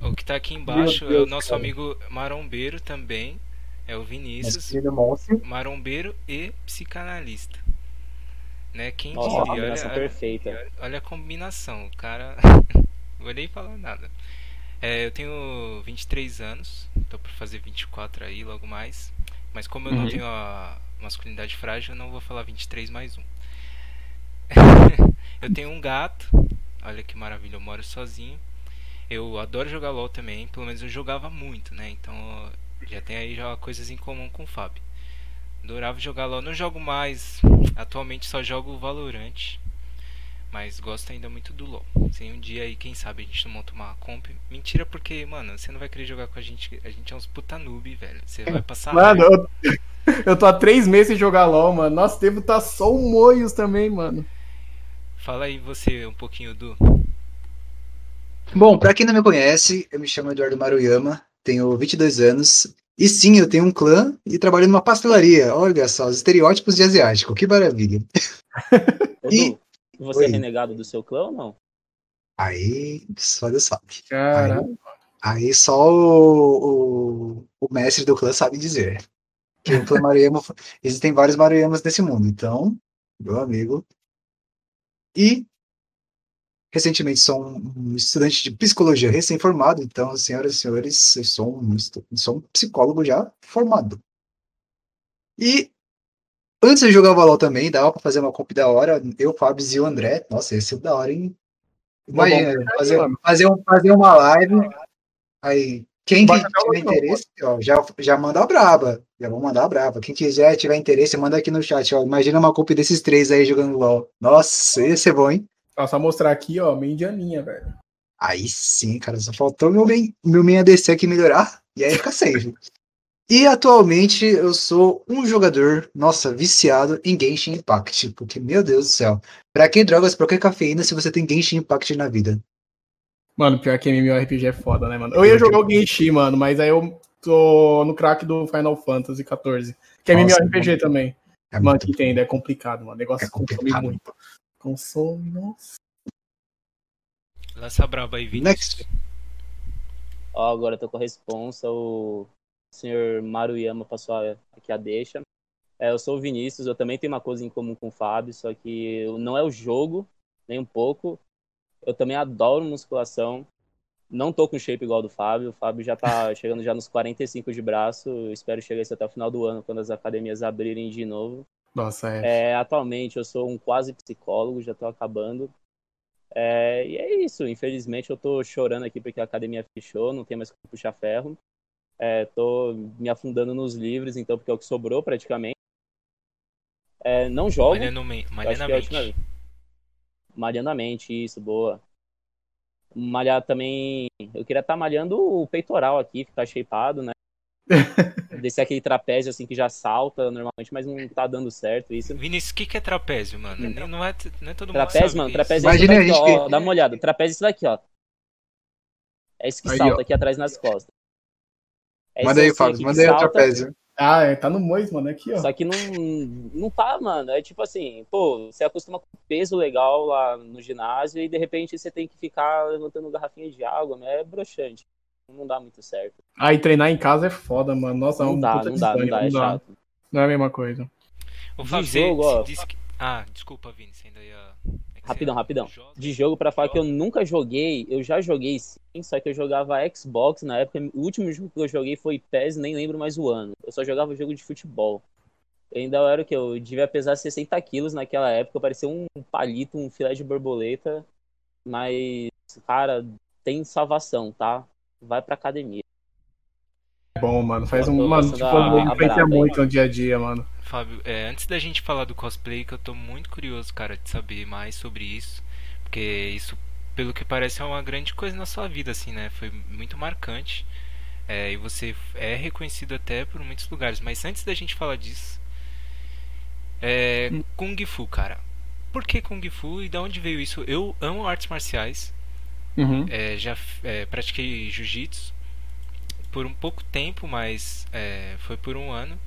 O que tá aqui embaixo Deus, é o nosso cara. amigo marombeiro também. É o Vinícius. Marombeiro e psicanalista. Né? Quem Nossa, diria? Olha, perfeita. olha a combinação. O cara. Vou nem falar nada. É, eu tenho 23 anos. Tô pra fazer 24 aí logo mais. Mas como eu uhum. não tenho a masculinidade frágil, eu não vou falar 23 mais um. eu tenho um gato. Olha que maravilha, eu moro sozinho. Eu adoro jogar LOL também, pelo menos eu jogava muito, né? Então já tem aí já coisas em comum com o Fábio. Adorava jogar LOL, não jogo mais. Atualmente só jogo Valorant. Mas gosto ainda muito do LoL. Sem um dia aí, quem sabe, a gente não monta uma comp. Mentira, porque, mano, você não vai querer jogar com a gente. A gente é uns puta noob, velho. Você vai passar. Mano, eu, eu, tô há três meses sem jogar LoL, mano. Nosso tempo tá só um moios também, mano. Fala aí você um pouquinho do. Bom, pra quem não me conhece, eu me chamo Eduardo Maruyama, tenho 22 anos. E sim, eu tenho um clã e trabalho numa pastelaria. Olha só, os estereótipos de asiático, que maravilha. e você é Oi. é renegado do seu clã ou não? Aí só Deus sabe. Aí, aí, só o, o, o, mestre do clã sabe dizer. Que o clã Maruyama, existem vários Maruyamas nesse mundo. Então, meu amigo. E recentemente sou um estudante de psicologia recém-formado, então, senhoras e senhores, eu sou um, sou um psicólogo já formado. E Antes de jogar o Valor também, dava pra fazer uma comp da hora. Eu, Fábio e o André. Nossa, esse é da hora, hein? Imagina, fazer, fazer, um, fazer uma live. Aí, quem que tiver interesse, ó, já, já manda a braba. Já vou mandar a braba. Quem quiser, tiver interesse, manda aqui no chat. Ó. Imagina uma comp desses três aí jogando LOL. Nossa, ia ser bom, hein? Ó, só mostrar aqui, ó, meio indianinha, velho. Aí sim, cara. Só faltou meu main, meu main ADC aqui melhorar. E aí fica safe. E atualmente eu sou um jogador, nossa, viciado em Genshin Impact. Porque, meu Deus do céu, pra que drogas, pra que cafeína se você tem Genshin Impact na vida? Mano, pior que MMORPG é foda, né, mano? Eu ia jogar o Genshin, mano, mas aí eu tô no crack do Final Fantasy XIV. Que é nossa, MMORPG mano. também. É mano, que entende, é complicado, mano. O negócio é consome muito. Consome, nossa. Lança braba aí, Vinícius. Next. Ó, agora eu tô com a responsa, o o senhor Maruyama passou aqui a deixa. É, eu sou o Vinícius, eu também tenho uma coisa em comum com o Fábio, só que não é o jogo, nem um pouco. Eu também adoro musculação. Não tô com shape igual do Fábio. O Fábio já tá chegando já nos 45 de braço. Eu espero chegar isso até o final do ano, quando as academias abrirem de novo. Nossa, é. é atualmente eu sou um quase psicólogo, já tô acabando. É, e é isso. Infelizmente eu tô chorando aqui porque a academia fechou, não tem mais como puxar ferro. É, tô me afundando nos livros, então, porque é o que sobrou praticamente. É, não jogo. Marianamente. É Marianamente, isso, boa. Malhar também. Eu queria estar tá malhando o peitoral aqui, ficar shapeado, né? Descer aquele trapézio assim que já salta normalmente, mas não tá dando certo isso. Vinícius, o que, que é trapézio, mano? Não, não, é, não é todo trapézio, mundo. Trapézio, mano, trapézio é isso daqui, ó, que... Dá uma olhada. Trapézio é isso daqui, ó. É esse que Aí, salta ó. aqui atrás nas costas. É manda aí, Fábio, manda aí o trapézio. Ah, é, tá no Mois, mano, aqui, ó. Só que não, não tá, mano. É tipo assim, pô, você acostuma com peso legal lá no ginásio e de repente você tem que ficar levantando garrafinha de água, né? É broxante. Não dá muito certo. Ah, e treinar em casa é foda, mano. Nossa, não, é um dá, não, dá, não dá, é chato. Não é a mesma coisa. O Fábio, jogo, ó. Que... Ah, desculpa, Vini, você ainda Rapidão, rapidão. De jogo para falar que eu nunca joguei, eu já joguei sim, só que eu jogava Xbox na época. O último jogo que eu joguei foi PES, nem lembro mais o ano. Eu só jogava jogo de futebol. Eu ainda era o que? Eu devia pesar 60 quilos naquela época, parecia um palito, um filé de borboleta. Mas, cara, tem salvação, tá? Vai pra academia. É bom, mano. Faz um. Mano, tipo, a, muito no dia a dia, mano. Fábio, é, antes da gente falar do cosplay, que eu tô muito curioso, cara, de saber mais sobre isso. Porque isso, pelo que parece, é uma grande coisa na sua vida, assim, né? Foi muito marcante. É, e você é reconhecido até por muitos lugares. Mas antes da gente falar disso, é, hum. Kung Fu, cara. Por que Kung Fu e de onde veio isso? Eu amo artes marciais. Uhum. É, já é, pratiquei jiu-jitsu por um pouco tempo, mas é, foi por um ano.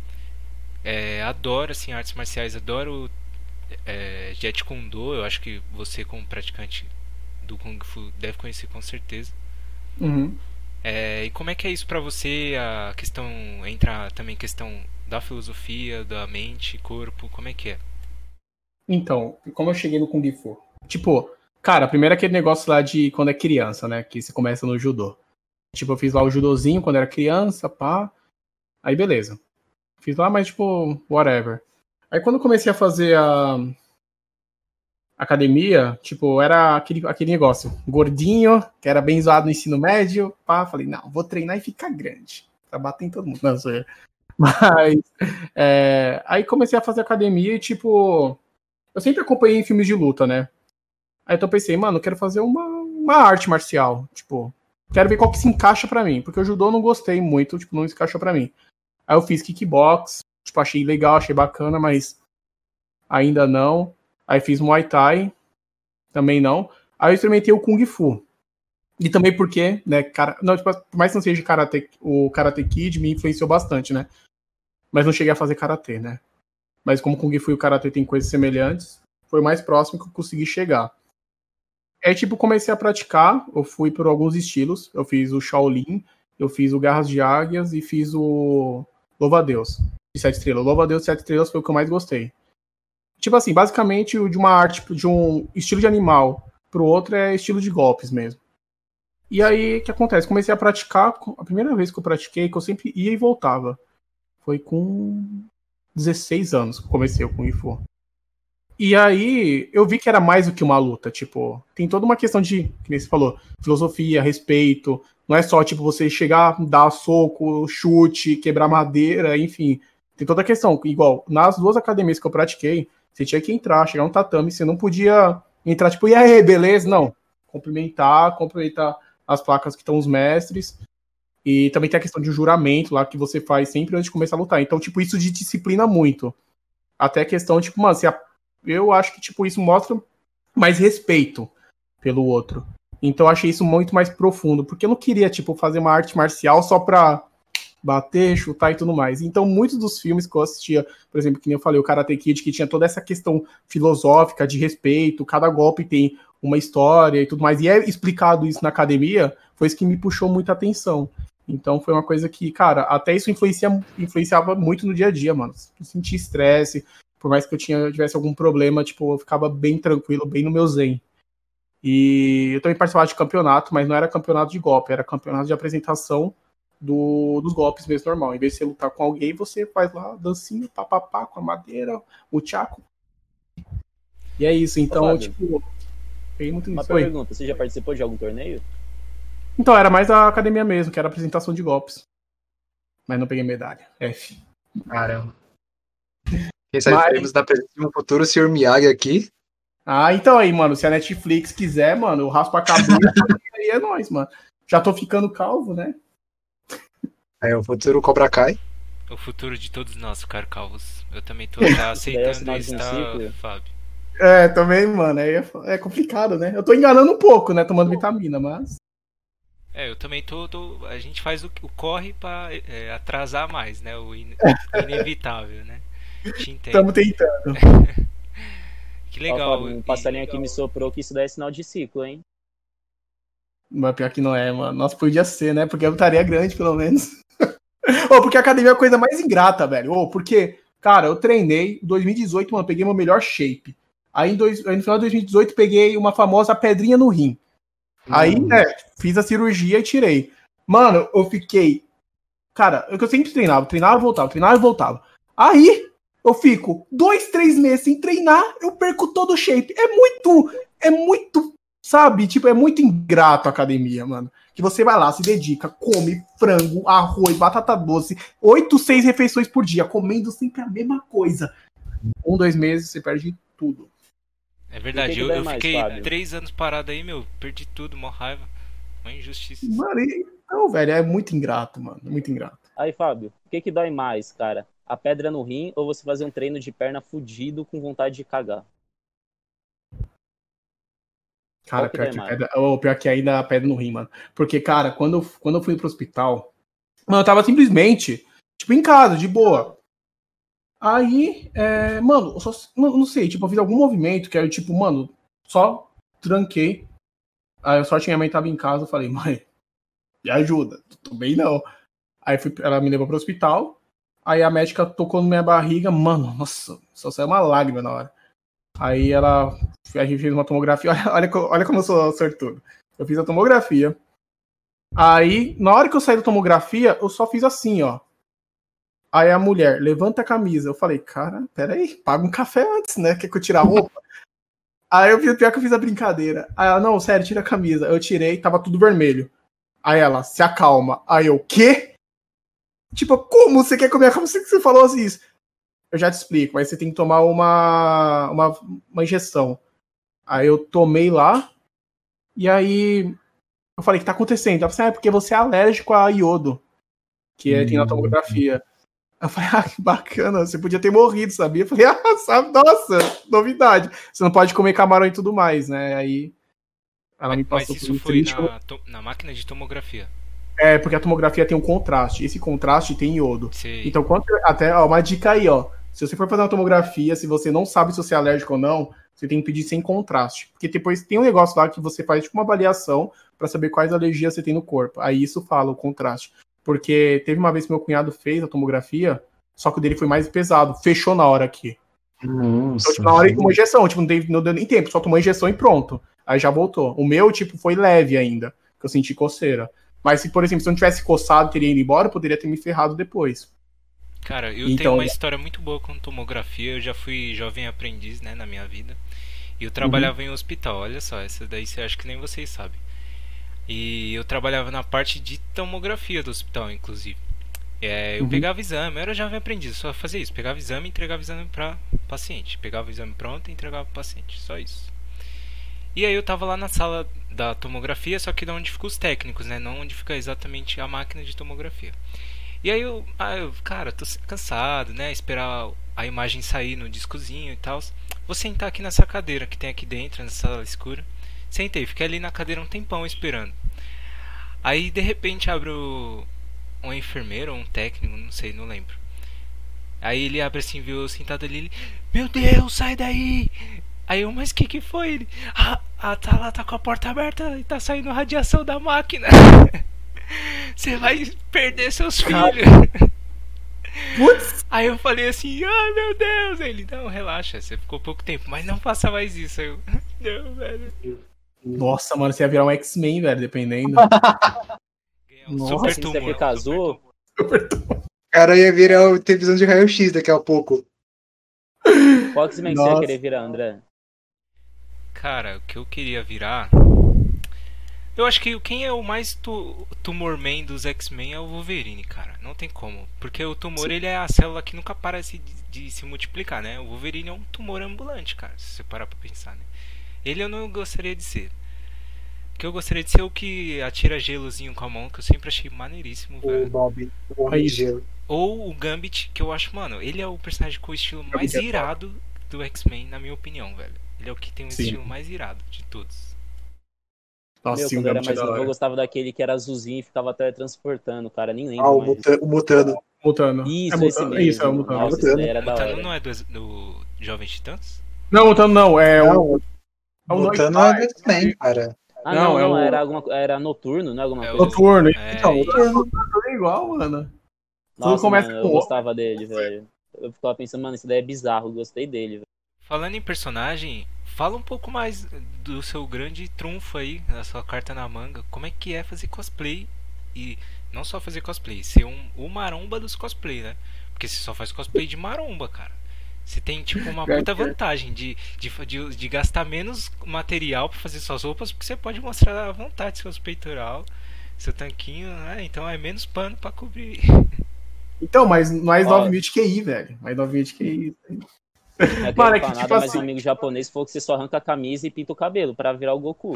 É, adoro assim artes marciais, adoro é, Jet Kune Do. Eu acho que você como praticante do Kung Fu deve conhecer com certeza. Uhum. É, e como é que é isso para você? A questão entra também questão da filosofia, da mente, corpo, como é que é? Então, como eu cheguei no Kung Fu? Tipo, cara, primeiro aquele negócio lá de quando é criança, né? Que você começa no judô. Tipo, eu fiz lá o judozinho quando era criança, pá. Aí beleza. Fiz lá, mas tipo, whatever. Aí quando eu comecei a fazer a academia, tipo, era aquele, aquele negócio, gordinho, que era bem zoado no ensino médio, pá, falei, não, vou treinar e ficar grande, pra bater em todo mundo. Não, sei. Mas, é, aí comecei a fazer academia e, tipo, eu sempre acompanhei filmes de luta, né? Aí então eu pensei, mano, eu quero fazer uma, uma arte marcial, tipo, quero ver qual que se encaixa para mim, porque o judô não gostei muito, tipo, não se encaixou para mim. Aí eu fiz kickbox, tipo, achei legal, achei bacana, mas ainda não. Aí fiz Muay Thai, também não. Aí eu experimentei o Kung Fu. E também porque, né, cara, não, tipo, por mais que não seja karate, o Karate Kid me influenciou bastante, né? Mas não cheguei a fazer karatê, né? Mas como Kung Fu e o karatê tem coisas semelhantes, foi o mais próximo que eu consegui chegar. É tipo, comecei a praticar, eu fui por alguns estilos, eu fiz o Shaolin, eu fiz o Garras de Águias e fiz o Louva-a-Deus, de sete estrelas. Louva-a-Deus, sete estrelas foi o que eu mais gostei. Tipo assim, basicamente de uma arte, de um estilo de animal pro outro é estilo de golpes mesmo. E aí, o que acontece? Comecei a praticar, a primeira vez que eu pratiquei, que eu sempre ia e voltava, foi com 16 anos que comecei o Kung Fu. E aí, eu vi que era mais do que uma luta, tipo, tem toda uma questão de, que você falou, filosofia, respeito, não é só, tipo, você chegar, dar soco, chute, quebrar madeira, enfim, tem toda a questão, igual, nas duas academias que eu pratiquei, você tinha que entrar, chegar no tatame, você não podia entrar tipo, e aí, beleza? Não. Cumprimentar, cumprimentar as placas que estão os mestres. E também tem a questão de um juramento lá que você faz sempre antes de começar a lutar. Então, tipo, isso de disciplina muito. Até a questão, tipo, mano, a... eu acho que, tipo, isso mostra mais respeito pelo outro. Então, eu achei isso muito mais profundo. Porque eu não queria, tipo, fazer uma arte marcial só pra bater, chutar e tudo mais. Então, muitos dos filmes que eu assistia, por exemplo, que nem eu falei, o Karate Kid, que tinha toda essa questão filosófica de respeito, cada golpe tem uma história e tudo mais, e é explicado isso na academia, foi isso que me puxou muita atenção. Então foi uma coisa que, cara, até isso influencia, influenciava muito no dia a dia, mano. Eu sentia estresse, por mais que eu tinha, tivesse algum problema, tipo, eu ficava bem tranquilo, bem no meu zen. E eu também participava de campeonato, mas não era campeonato de golpe, era campeonato de apresentação do, dos golpes mesmo normal. Em vez de você lutar com alguém, você faz lá dancinha, papapá, com a madeira, o tchaco. E é isso, então, Ô, tipo. muito Uma pergunta, você já participou de algum torneio? Então, era mais a academia mesmo, que era apresentação de golpes. Mas não peguei medalha. F. Caramba. Quem sabe Mas... teremos na presença de um futuro senhor Miyagi aqui. Ah, então aí, mano, se a Netflix quiser, mano, o raspa a cabeça aí é nóis, mano. Já tô ficando calvo, né? É o futuro Cobra Kai. O futuro de todos nós ficar calvos. Eu também tô tá aceitando isso, tá, Fábio? É, também, mano, é, é complicado, né? Eu tô enganando um pouco, né? Tomando vitamina, mas. É, eu também tô. tô a gente faz o, o corre pra é, atrasar mais, né? O, in, o inevitável, né? Estamos tentando. que legal. Ó, um passarinho aqui me soprou que isso daí é sinal de ciclo, hein? Mas pior que não é, mano. Nossa, podia ser, né? Porque eu estaria grande, pelo menos. Ou porque a academia é a coisa mais ingrata, velho. Ou porque, cara, eu treinei em 2018, mano, peguei meu melhor shape. Aí, dois, aí no final de 2018 peguei uma famosa pedrinha no rim. Aí, hum. né, fiz a cirurgia e tirei. Mano, eu fiquei. Cara, eu sempre treinava, treinava e voltava, treinava e voltava. Aí, eu fico dois, três meses sem treinar, eu perco todo o shape. É muito, é muito, sabe? Tipo, é muito ingrato a academia, mano que você vai lá, se dedica, come frango, arroz, batata doce, oito, seis refeições por dia, comendo sempre a mesma coisa. Um, dois meses, você perde tudo. É verdade, eu, eu mais, fiquei Fábio? três anos parado aí, meu, perdi tudo, mó raiva. Uma injustiça. Mano, não, velho, é muito ingrato, mano, muito ingrato. Aí, Fábio, o que que dói mais, cara? A pedra no rim ou você fazer um treino de perna fudido com vontade de cagar? Cara, pior que, pedra, oh, pior que ainda a pedra no rim, mano. Porque, cara, quando, eu, quando eu fui pro hospital, mano, eu tava simplesmente, tipo, em casa, de boa. Aí, é, mano, eu só, não, não sei, tipo, eu fiz algum movimento que era tipo, mano, só tranquei. Aí eu sorte minha mãe tava em casa, eu falei, mãe, me ajuda, tô bem não. Aí fui, ela me levou pro hospital, aí a médica tocou na minha barriga, mano, nossa, só saiu uma lágrima na hora. Aí ela, a gente fez uma tomografia, olha, olha, olha como eu sou sortudo. Eu fiz a tomografia, aí na hora que eu saí da tomografia, eu só fiz assim, ó. Aí a mulher, levanta a camisa. Eu falei, cara, peraí, paga um café antes, né? Quer que eu tire a roupa? Aí eu vi pior que eu fiz a brincadeira. Aí ela, não, sério, tira a camisa. Eu tirei, tava tudo vermelho. Aí ela, se acalma. Aí eu, quê? Tipo, como você quer comer? Como você falou assim isso? Eu já te explico, mas você tem que tomar uma, uma, uma injeção. Aí eu tomei lá, e aí eu falei, o que tá acontecendo? Ela falou assim, ah, é porque você é alérgico a iodo, que é, tem na tomografia. Eu falei, ah, que bacana, você podia ter morrido, sabia? Eu falei, ah, sabe, nossa, novidade. Você não pode comer camarão e tudo mais, né? Aí ela me passou Mas isso foi na, na, máquina de tomografia. É, porque a tomografia tem um contraste. Esse contraste tem iodo. Sim. Então, quando, até ó, uma dica aí, ó. Se você for fazer uma tomografia, se você não sabe se você é alérgico ou não, você tem que pedir sem contraste. Porque depois tem um negócio lá que você faz tipo uma avaliação para saber quais alergias você tem no corpo. Aí isso fala o contraste. Porque teve uma vez que meu cunhado fez a tomografia, só que o dele foi mais pesado. Fechou na hora aqui. Nossa. Então, tipo, na hora ele tomou injeção, tipo, não, teve, não deu nem tempo, só tomou injeção e pronto. Aí já voltou. O meu, tipo, foi leve ainda, que eu senti coceira. Mas se, por exemplo, se eu não tivesse coçado e teria ido embora, eu poderia ter me ferrado depois. Cara, eu então, tenho uma história muito boa com tomografia. Eu já fui jovem aprendiz, né, na minha vida. E eu trabalhava uhum. em um hospital. Olha só, essa daí você acha que nem vocês sabem. E eu trabalhava na parte de tomografia do hospital, inclusive. É, eu uhum. pegava exame, eu era jovem aprendiz, só fazia isso. Pegava exame e entregava exame para paciente. Pegava o exame pronto e entregava para paciente, só isso. E aí eu tava lá na sala da tomografia, só que de onde ficam os técnicos, né? Não onde fica exatamente a máquina de tomografia. E aí eu, ah, eu cara, tô cansado, né? Esperar a imagem sair no discozinho e tal. Vou sentar aqui nessa cadeira que tem aqui dentro, nessa sala escura. Sentei, fiquei ali na cadeira um tempão esperando. Aí de repente abre um enfermeiro ou um técnico, não sei, não lembro. Aí ele abre assim, viu eu sentado ali, ele, meu Deus, sai daí! Aí eu, mas que que foi ele? Ah, ah, tá lá, tá com a porta aberta e tá saindo radiação da máquina. Você vai perder seus filhos. Putz. Aí eu falei assim, ai meu Deus. Ele, não, relaxa, você ficou pouco tempo, mas não faça mais isso. Aí eu, não, velho. Nossa, mano, você ia virar um X-Men, velho, dependendo. um Nossa, super tumor, você casou? Super tumor. Cara, ia virar televisão de raio-x daqui a pouco. Qual X-Men você ia querer virar, André? Cara, o que eu queria virar. Eu acho que quem é o mais tu tumor man dos X-Men é o Wolverine, cara. Não tem como. Porque o tumor Sim. ele é a célula que nunca para de, de, se multiplicar, né? O Wolverine é um tumor ambulante, cara. Se você parar pra pensar, né? Ele eu não gostaria de ser. Que eu gostaria de ser o que atira gelozinho com a mão, que eu sempre achei maneiríssimo, o velho. Bob, o Homem Gelo. Ou o Gambit, que eu acho, mano, ele é o personagem com o estilo mais é irado do X-Men, na minha opinião, velho. Ele é o que tem o Sim. estilo mais irado de todos. Nossa, Meu, sim, quando eu era mais novo, eu gostava daquele que era azulzinho e ficava teletransportando, cara, nem lembro. Ah, o, mais. o Mutano. Mutano. Isso, é esse mesmo. Isso, é o Mutano. Nossa, Mutano. Era Mutano não é do, do Jovens Titãs? Não, Mutano não, é não, o é Mutano é do X-Men, cara. Ah, não, não, é não o... era, alguma, era noturno, não é alguma é coisa? Noturno, é, então, noturno é igual, mano. Nossa, Tudo começa mano, com eu gostava dele, velho. Eu ficava pensando, mano, isso daí é bizarro, gostei dele, velho. Falando em personagem, fala um pouco mais do seu grande trunfo aí, da sua carta na manga. Como é que é fazer cosplay e não só fazer cosplay, ser um, o maromba dos cosplay, né? Porque você só faz cosplay de maromba, cara. Você tem, tipo, uma puta vantagem de, de, de, de gastar menos material para fazer suas roupas, porque você pode mostrar à vontade seus peitoral, seu tanquinho, né? Então é menos pano para cobrir. Então, mas mais 9 mil de QI, velho. Mais 9 mil de QI. É Mano, é que, tipo assim... um amigo japonês falou que você só arranca a camisa e pinta o cabelo para virar o Goku.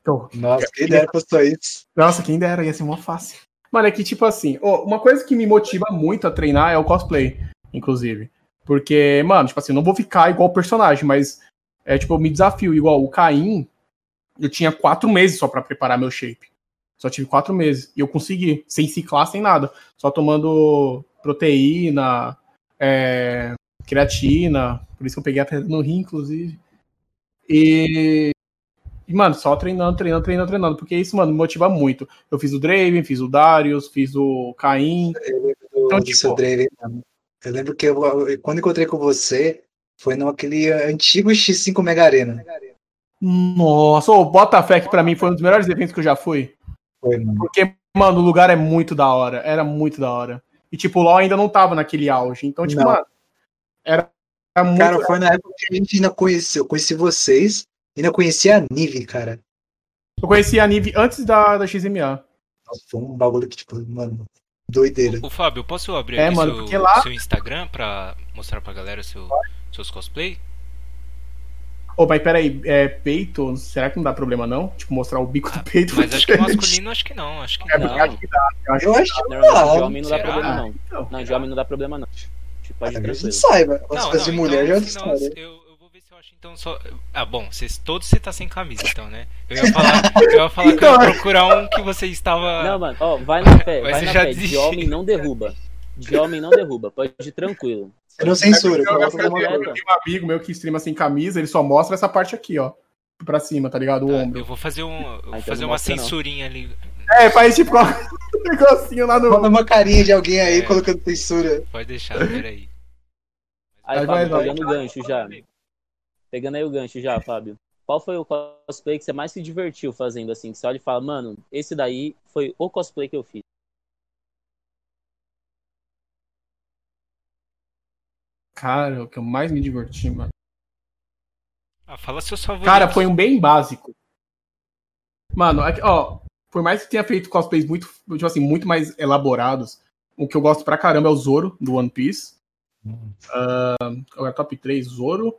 Então, Nossa, quem dera postou isso. Nossa, quem dera, ia ser uma fácil. Mano, é que, tipo assim, oh, uma coisa que me motiva muito a treinar é o cosplay, inclusive. Porque, mano, tipo assim, eu não vou ficar igual o personagem, mas é tipo, eu me desafio. Igual o Caim, eu tinha quatro meses só para preparar meu shape. Só tive quatro meses. E eu consegui, sem ciclar, sem nada. Só tomando proteína, é, creatina. Por isso que eu peguei a pedra no rim, inclusive. E, E, mano, só treinando, treinando, treinando, treinando. Porque isso, mano, me motiva muito. Eu fiz o Draven, fiz o Darius, fiz o Caim. Então, tipo... Seu Draven, eu lembro que eu, quando encontrei com você, foi naquele antigo X5 Mega Arena. Nossa, o Botafé pra mim foi um dos melhores eventos que eu já fui. Foi, mano. Porque, mano, o lugar é muito da hora. Era muito da hora. E, tipo, o LoL ainda não tava naquele auge. Então, tipo, não. mano, era, era muito. Cara, foi na época que a gente ainda conheceu. Eu conheci vocês, ainda conhecia a Nive, cara. Eu conheci a Nive antes da, da XMA. Nossa, foi um bagulho que, tipo, mano, doideira. O, o Fábio, posso abrir é, mano, seu, lá... seu Instagram pra mostrar pra galera seu, seus cosplay? Ô, oh, mas peraí, é, peito, será que não dá problema não? Tipo, mostrar o bico do peito? Mas acho que masculino, acho que não. Acho que é, não. Acho que dá. Eu acho, eu acho que, não. De homem não dá problema não. Não, de homem não dá problema não. Tipo, pode ir tranquilo. saiba. As coisas de mulher então, já não, eu, eu vou ver se eu acho então só... Ah, bom, vocês, todos você tá sem camisa então, né? Eu ia falar, eu ia falar então, que eu ia então, procurar um que você estava... Não, mano, ó, vai na fé, vai na fé. De homem não derruba. De homem não derruba, pode ir tranquilo. Você não censura. Eu, eu, eu, eu, tenho um amigo meu que streama sem camisa, ele só mostra essa parte aqui, ó. Pra cima, tá ligado? O ah, ombro. Eu vou fazer, um, vou ah, então fazer uma censurinha não. ali. É, faz tipo um negocinho lá no. Manda uma carinha de alguém aí é, colocando censura. Pode deixar, peraí. Aí, Fábio, vai, pegando o gancho já. Pegando aí o gancho já, Fábio. Qual foi o cosplay que você mais se divertiu fazendo assim? Que você olha e fala, mano, esse daí foi o cosplay que eu fiz. Cara, o que eu mais me diverti, mano. Ah, fala seu favoritos. Cara, foi um bem básico. Mano, ó, por mais que tenha feito cosplays muito, tipo assim, muito mais elaborados, o que eu gosto pra caramba é o Zoro, do One Piece. Uh, agora, top 3, Zoro,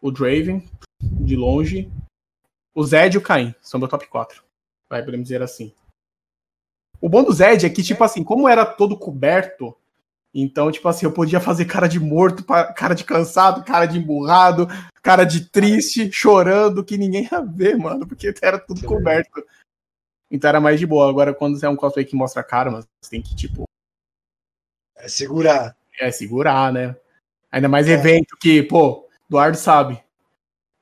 o Draven, de longe, o Zed e o Caim, são meu top 4. Vai, podemos dizer assim. O bom do Zed é que, tipo assim, como era todo coberto, então, tipo assim, eu podia fazer cara de morto, cara de cansado, cara de emburrado, cara de triste, chorando, que ninguém ia ver, mano, porque era tudo coberto. Então era mais de boa. Agora, quando você é um cosplay que mostra a cara, mas você tem que, tipo. É segurar. É, segurar, né? Ainda mais é. evento que, pô, Eduardo sabe.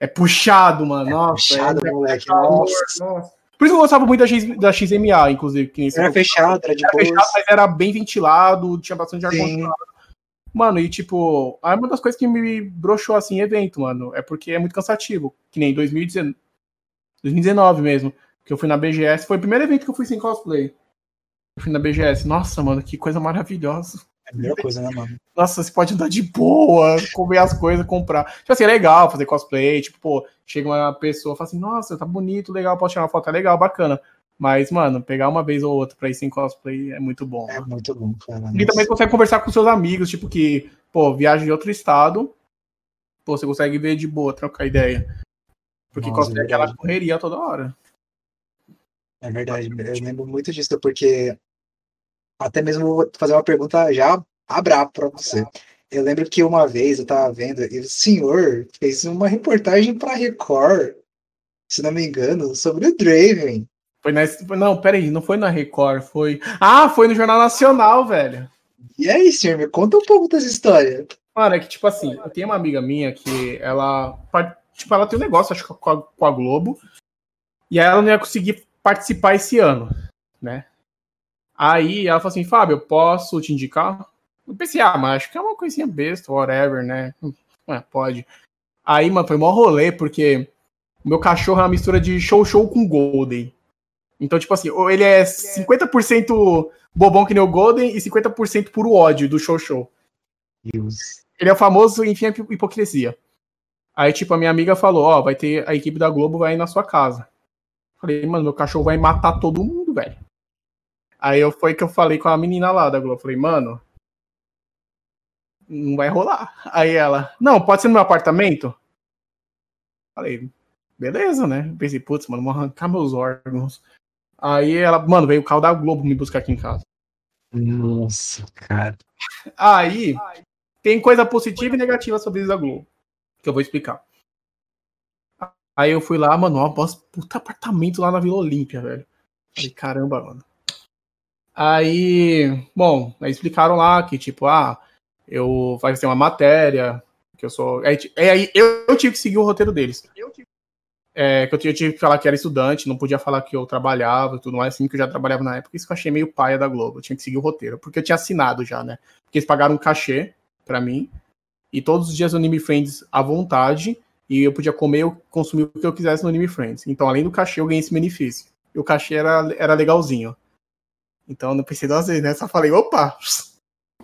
É puxado, mano. É nossa. Puxado, é moleque. Nossa. nossa. Por isso eu gostava muito da, X, da XMA, inclusive. Que era fechado, era de era fechado, mas era bem ventilado, tinha bastante ar-condicionado. Mano, e tipo, é uma das coisas que me broxou assim evento, mano, é porque é muito cansativo. Que nem 2019, 2019 mesmo, que eu fui na BGS, foi o primeiro evento que eu fui sem cosplay. Eu fui na BGS. Nossa, mano, que coisa maravilhosa. É a melhor coisa, né, mano? Nossa, você pode andar de boa, comer as coisas, comprar. Tipo assim, é legal fazer cosplay, tipo, pô, chega uma pessoa e fala assim, nossa, tá bonito, legal, posso tirar uma foto, é legal, bacana. Mas, mano, pegar uma vez ou outra pra ir sem cosplay é muito bom. É muito bom, cara. E também consegue conversar com seus amigos, tipo, que, pô, viaja de outro estado, pô, você consegue ver de boa, trocar ideia. Porque nossa, cosplay é aquela correria toda hora. É verdade, eu lembro muito disso, porque até mesmo vou fazer uma pergunta já a para você. Eu lembro que uma vez eu tava vendo e o senhor fez uma reportagem para Record, se não me engano, sobre o Draven. Foi na. Não, peraí, não foi na Record, foi. Ah, foi no Jornal Nacional, velho. E aí, senhor, me conta um pouco dessa história. Mano, é que, tipo assim, eu tenho uma amiga minha que ela. Tipo, ela tem um negócio, acho que com a, com a Globo. E ela não ia conseguir participar esse ano, né? Aí ela falou assim, Fábio, eu posso te indicar? Eu pensei, ah, mas acho que é uma coisinha besta, whatever, né? É, pode. Aí, mano, foi mó rolê, porque o meu cachorro é uma mistura de show show com Golden. Então, tipo assim, ele é 50% bobão que nem o Golden e 50% puro ódio do show show. Deus. Ele é o famoso, enfim, hipocrisia. Aí, tipo, a minha amiga falou, ó, oh, vai ter a equipe da Globo vai ir na sua casa. Falei, mano, meu cachorro vai matar todo mundo, velho. Aí eu foi que eu falei com a menina lá da Globo. Falei, mano, não vai rolar. Aí ela, não, pode ser no meu apartamento? Falei, beleza, né? Pensei, putz, mano, vou arrancar meus órgãos. Aí ela, mano, veio o carro da Globo me buscar aqui em casa. Nossa, cara. Aí, tem coisa positiva e negativa sobre isso da Globo. Que eu vou explicar. Aí eu fui lá, mano, ó, puta apartamento lá na Vila Olímpia, velho. Falei, caramba, mano. Aí, bom, aí explicaram lá que, tipo, ah, eu vai ser uma matéria, que eu sou. Aí, aí eu, eu tive que seguir o roteiro deles. é, que eu tive que falar que era estudante, não podia falar que eu trabalhava e tudo mais, assim, que eu já trabalhava na época. Isso que eu achei meio paia da Globo. Eu tinha que seguir o roteiro, porque eu tinha assinado já, né? Porque eles pagaram um cachê para mim, e todos os dias no Anime Friends à vontade, e eu podia comer ou consumir o que eu quisesse no Anime Friends. Então, além do cachê, eu ganhei esse benefício. E o cachê era, era legalzinho. Então, não pensei duas vezes, né? Só falei, opa!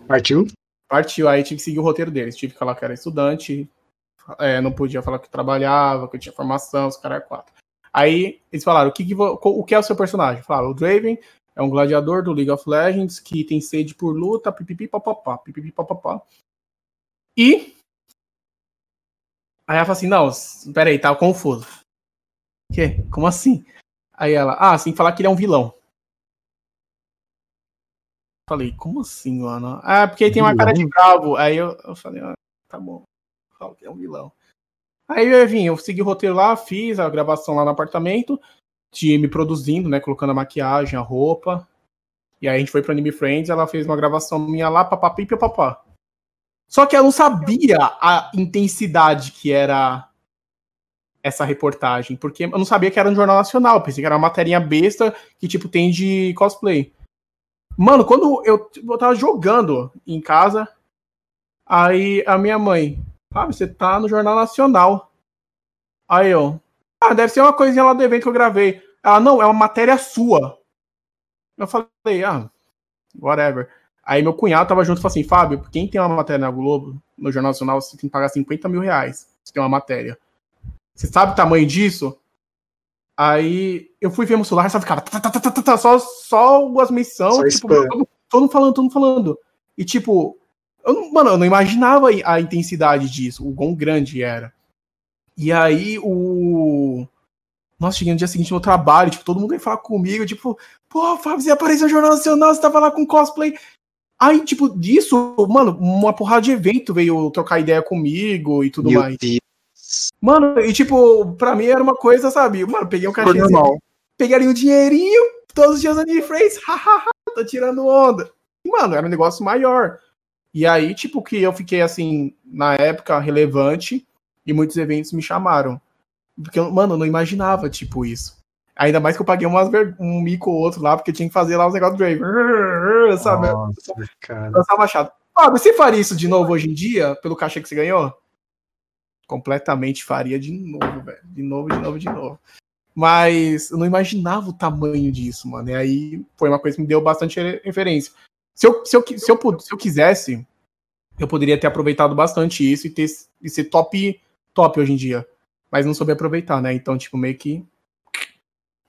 Partiu? Partiu, aí tive que seguir o roteiro deles. Tive que falar que era estudante, é, não podia falar que trabalhava, que tinha formação, os caras quatro. Aí eles falaram: o que, que, o que é o seu personagem? Falaram: o Draven é um gladiador do League of Legends que tem sede por luta, pipipi papapá, pipipi papapá. E. Aí ela fala assim: não, peraí, tá confuso. Que? Como assim? Aí ela, ah, assim, falar que ele é um vilão. Falei, como assim, mano? Ah, porque ele tem uma cara de bravo. Aí eu, eu falei, ah, tá bom falo que é um vilão. Aí eu vim, eu segui o roteiro lá, fiz a gravação lá no apartamento, me produzindo, né? Colocando a maquiagem, a roupa. E aí a gente foi pro Anime Friends, ela fez uma gravação minha lá, papapi, papapá. Só que ela não sabia a intensidade que era essa reportagem, porque eu não sabia que era um jornal nacional, pensei que era uma matéria besta que, tipo, tem de cosplay. Mano, quando eu, eu tava jogando em casa, aí a minha mãe, Fábio, você tá no Jornal Nacional. Aí eu. Ah, deve ser uma coisinha lá do evento que eu gravei. Ela, não, é uma matéria sua. Eu falei, ah, whatever. Aí meu cunhado tava junto e falou assim, Fábio, quem tem uma matéria na Globo, no Jornal Nacional, você tem que pagar 50 mil reais. Você tem uma matéria. Você sabe o tamanho disso? Aí eu fui ver meu celular, sabe, cara, tá, tá, tá, só, só as menções, tipo, todo, todo falando, todo falando. E tipo, eu, mano, eu não imaginava a intensidade disso, o quão grande era. E aí o. Nossa, cheguei no dia seguinte no trabalho, tipo, todo mundo veio falar comigo, tipo, pô, Fábio, você apareceu no Jornal Nacional, você tava lá com cosplay. Aí, tipo, disso, mano, uma porrada de evento veio trocar ideia comigo e tudo Meu mais. Deus. Mano, e tipo, pra mim era uma coisa, sabe? Mano, peguei um cachê. Peguei ali um dinheirinho, todos os dias no Friends, hahaha, tô tirando onda. E, mano, era um negócio maior. E aí, tipo, que eu fiquei assim, na época, relevante, e muitos eventos me chamaram. Porque, mano, eu não imaginava, tipo, isso. Ainda mais que eu paguei umas um mico ou outro lá, porque tinha que fazer lá os negócios do Drake. Sabe? Nossa, cara. Eu tava chato. Ah, você faria isso de novo hoje em dia, pelo cachê que você ganhou? Completamente faria de novo, velho. De novo, de novo, de novo. Mas eu não imaginava o tamanho disso, mano. E aí foi uma coisa que me deu bastante referência. Se eu, se eu, se eu, se eu quisesse, eu poderia ter aproveitado bastante isso e, ter, e ser top, top hoje em dia. Mas não soube aproveitar, né? Então, tipo, meio que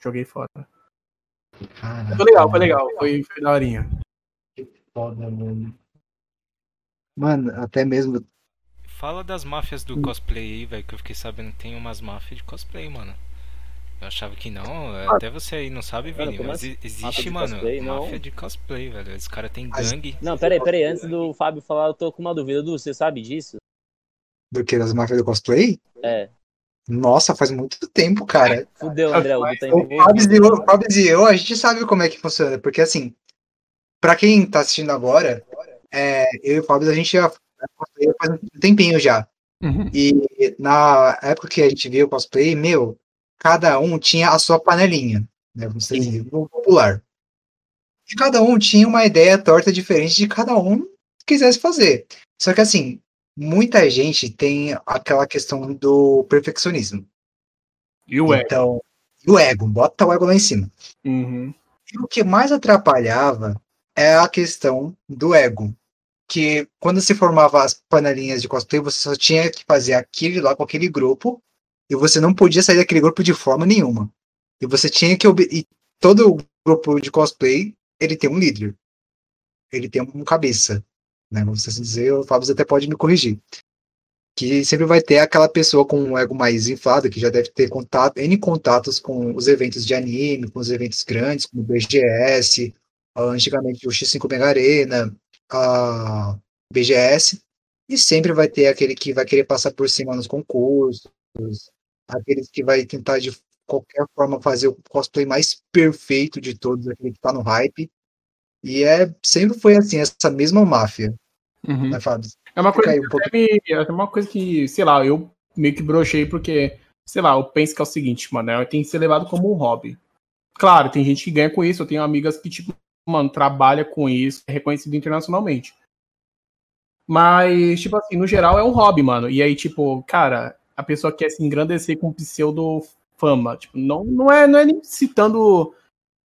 joguei fora. Caraca, foi legal, foi legal. Foi, foi daorinha. Que foda, mano. Mano, até mesmo. Fala das máfias do cosplay aí, velho, que eu fiquei sabendo que tem umas máfias de cosplay, mano. Eu achava que não, ah, até você aí não sabe, Vini, mas assim? existe, mano, cosplay, máfia de cosplay, velho. Os caras têm gangue. Não, peraí, peraí, antes do Fábio falar, eu tô com uma dúvida. Du, você sabe disso? Do que? Das máfias do cosplay? É. Nossa, faz muito tempo, cara. Fudeu, André, o tá O Fábio e eu, a gente sabe como é que funciona, porque assim, pra quem tá assistindo agora, é, eu e o Fábio, a gente já faz um tempinho já. Uhum. E na época que a gente viu o cosplay, meu, cada um tinha a sua panelinha, né? Vamos dizer popular. E cada um tinha uma ideia torta diferente de cada um quisesse fazer. Só que assim, muita gente tem aquela questão do perfeccionismo. E o ego. Então, e o ego, bota o ego lá em cima. Uhum. E o que mais atrapalhava é a questão do ego. Que quando se formava as panelinhas de cosplay, você só tinha que fazer aquilo lá com aquele grupo e você não podia sair daquele grupo de forma nenhuma. E você tinha que e todo grupo de cosplay ele tem um líder, ele tem um cabeça, né? Vamos assim dizer, o Fábio até pode me corrigir. Que sempre vai ter aquela pessoa com um ego mais inflado, que já deve ter contato, N contatos com os eventos de anime, com os eventos grandes, como o BGS, antigamente o X5 Mega Arena, a BGS, e sempre vai ter aquele que vai querer passar por cima nos concursos, aqueles que vai tentar de qualquer forma fazer o cosplay mais perfeito de todos, aquele que tá no hype. E é sempre foi assim, essa mesma máfia. Uhum. Né, Fábio? É uma coisa que um pouco... me, é uma coisa que, sei lá, eu meio que brochei porque sei lá, eu penso que é o seguinte, mano, é, tem que ser levado como um hobby. Claro, tem gente que ganha com isso, eu tenho amigas que, tipo, mano, trabalha com isso, é reconhecido internacionalmente. Mas, tipo assim, no geral é um hobby, mano. E aí, tipo, cara, a pessoa quer se engrandecer com pseudo fama. Tipo, não, não, é, não é nem citando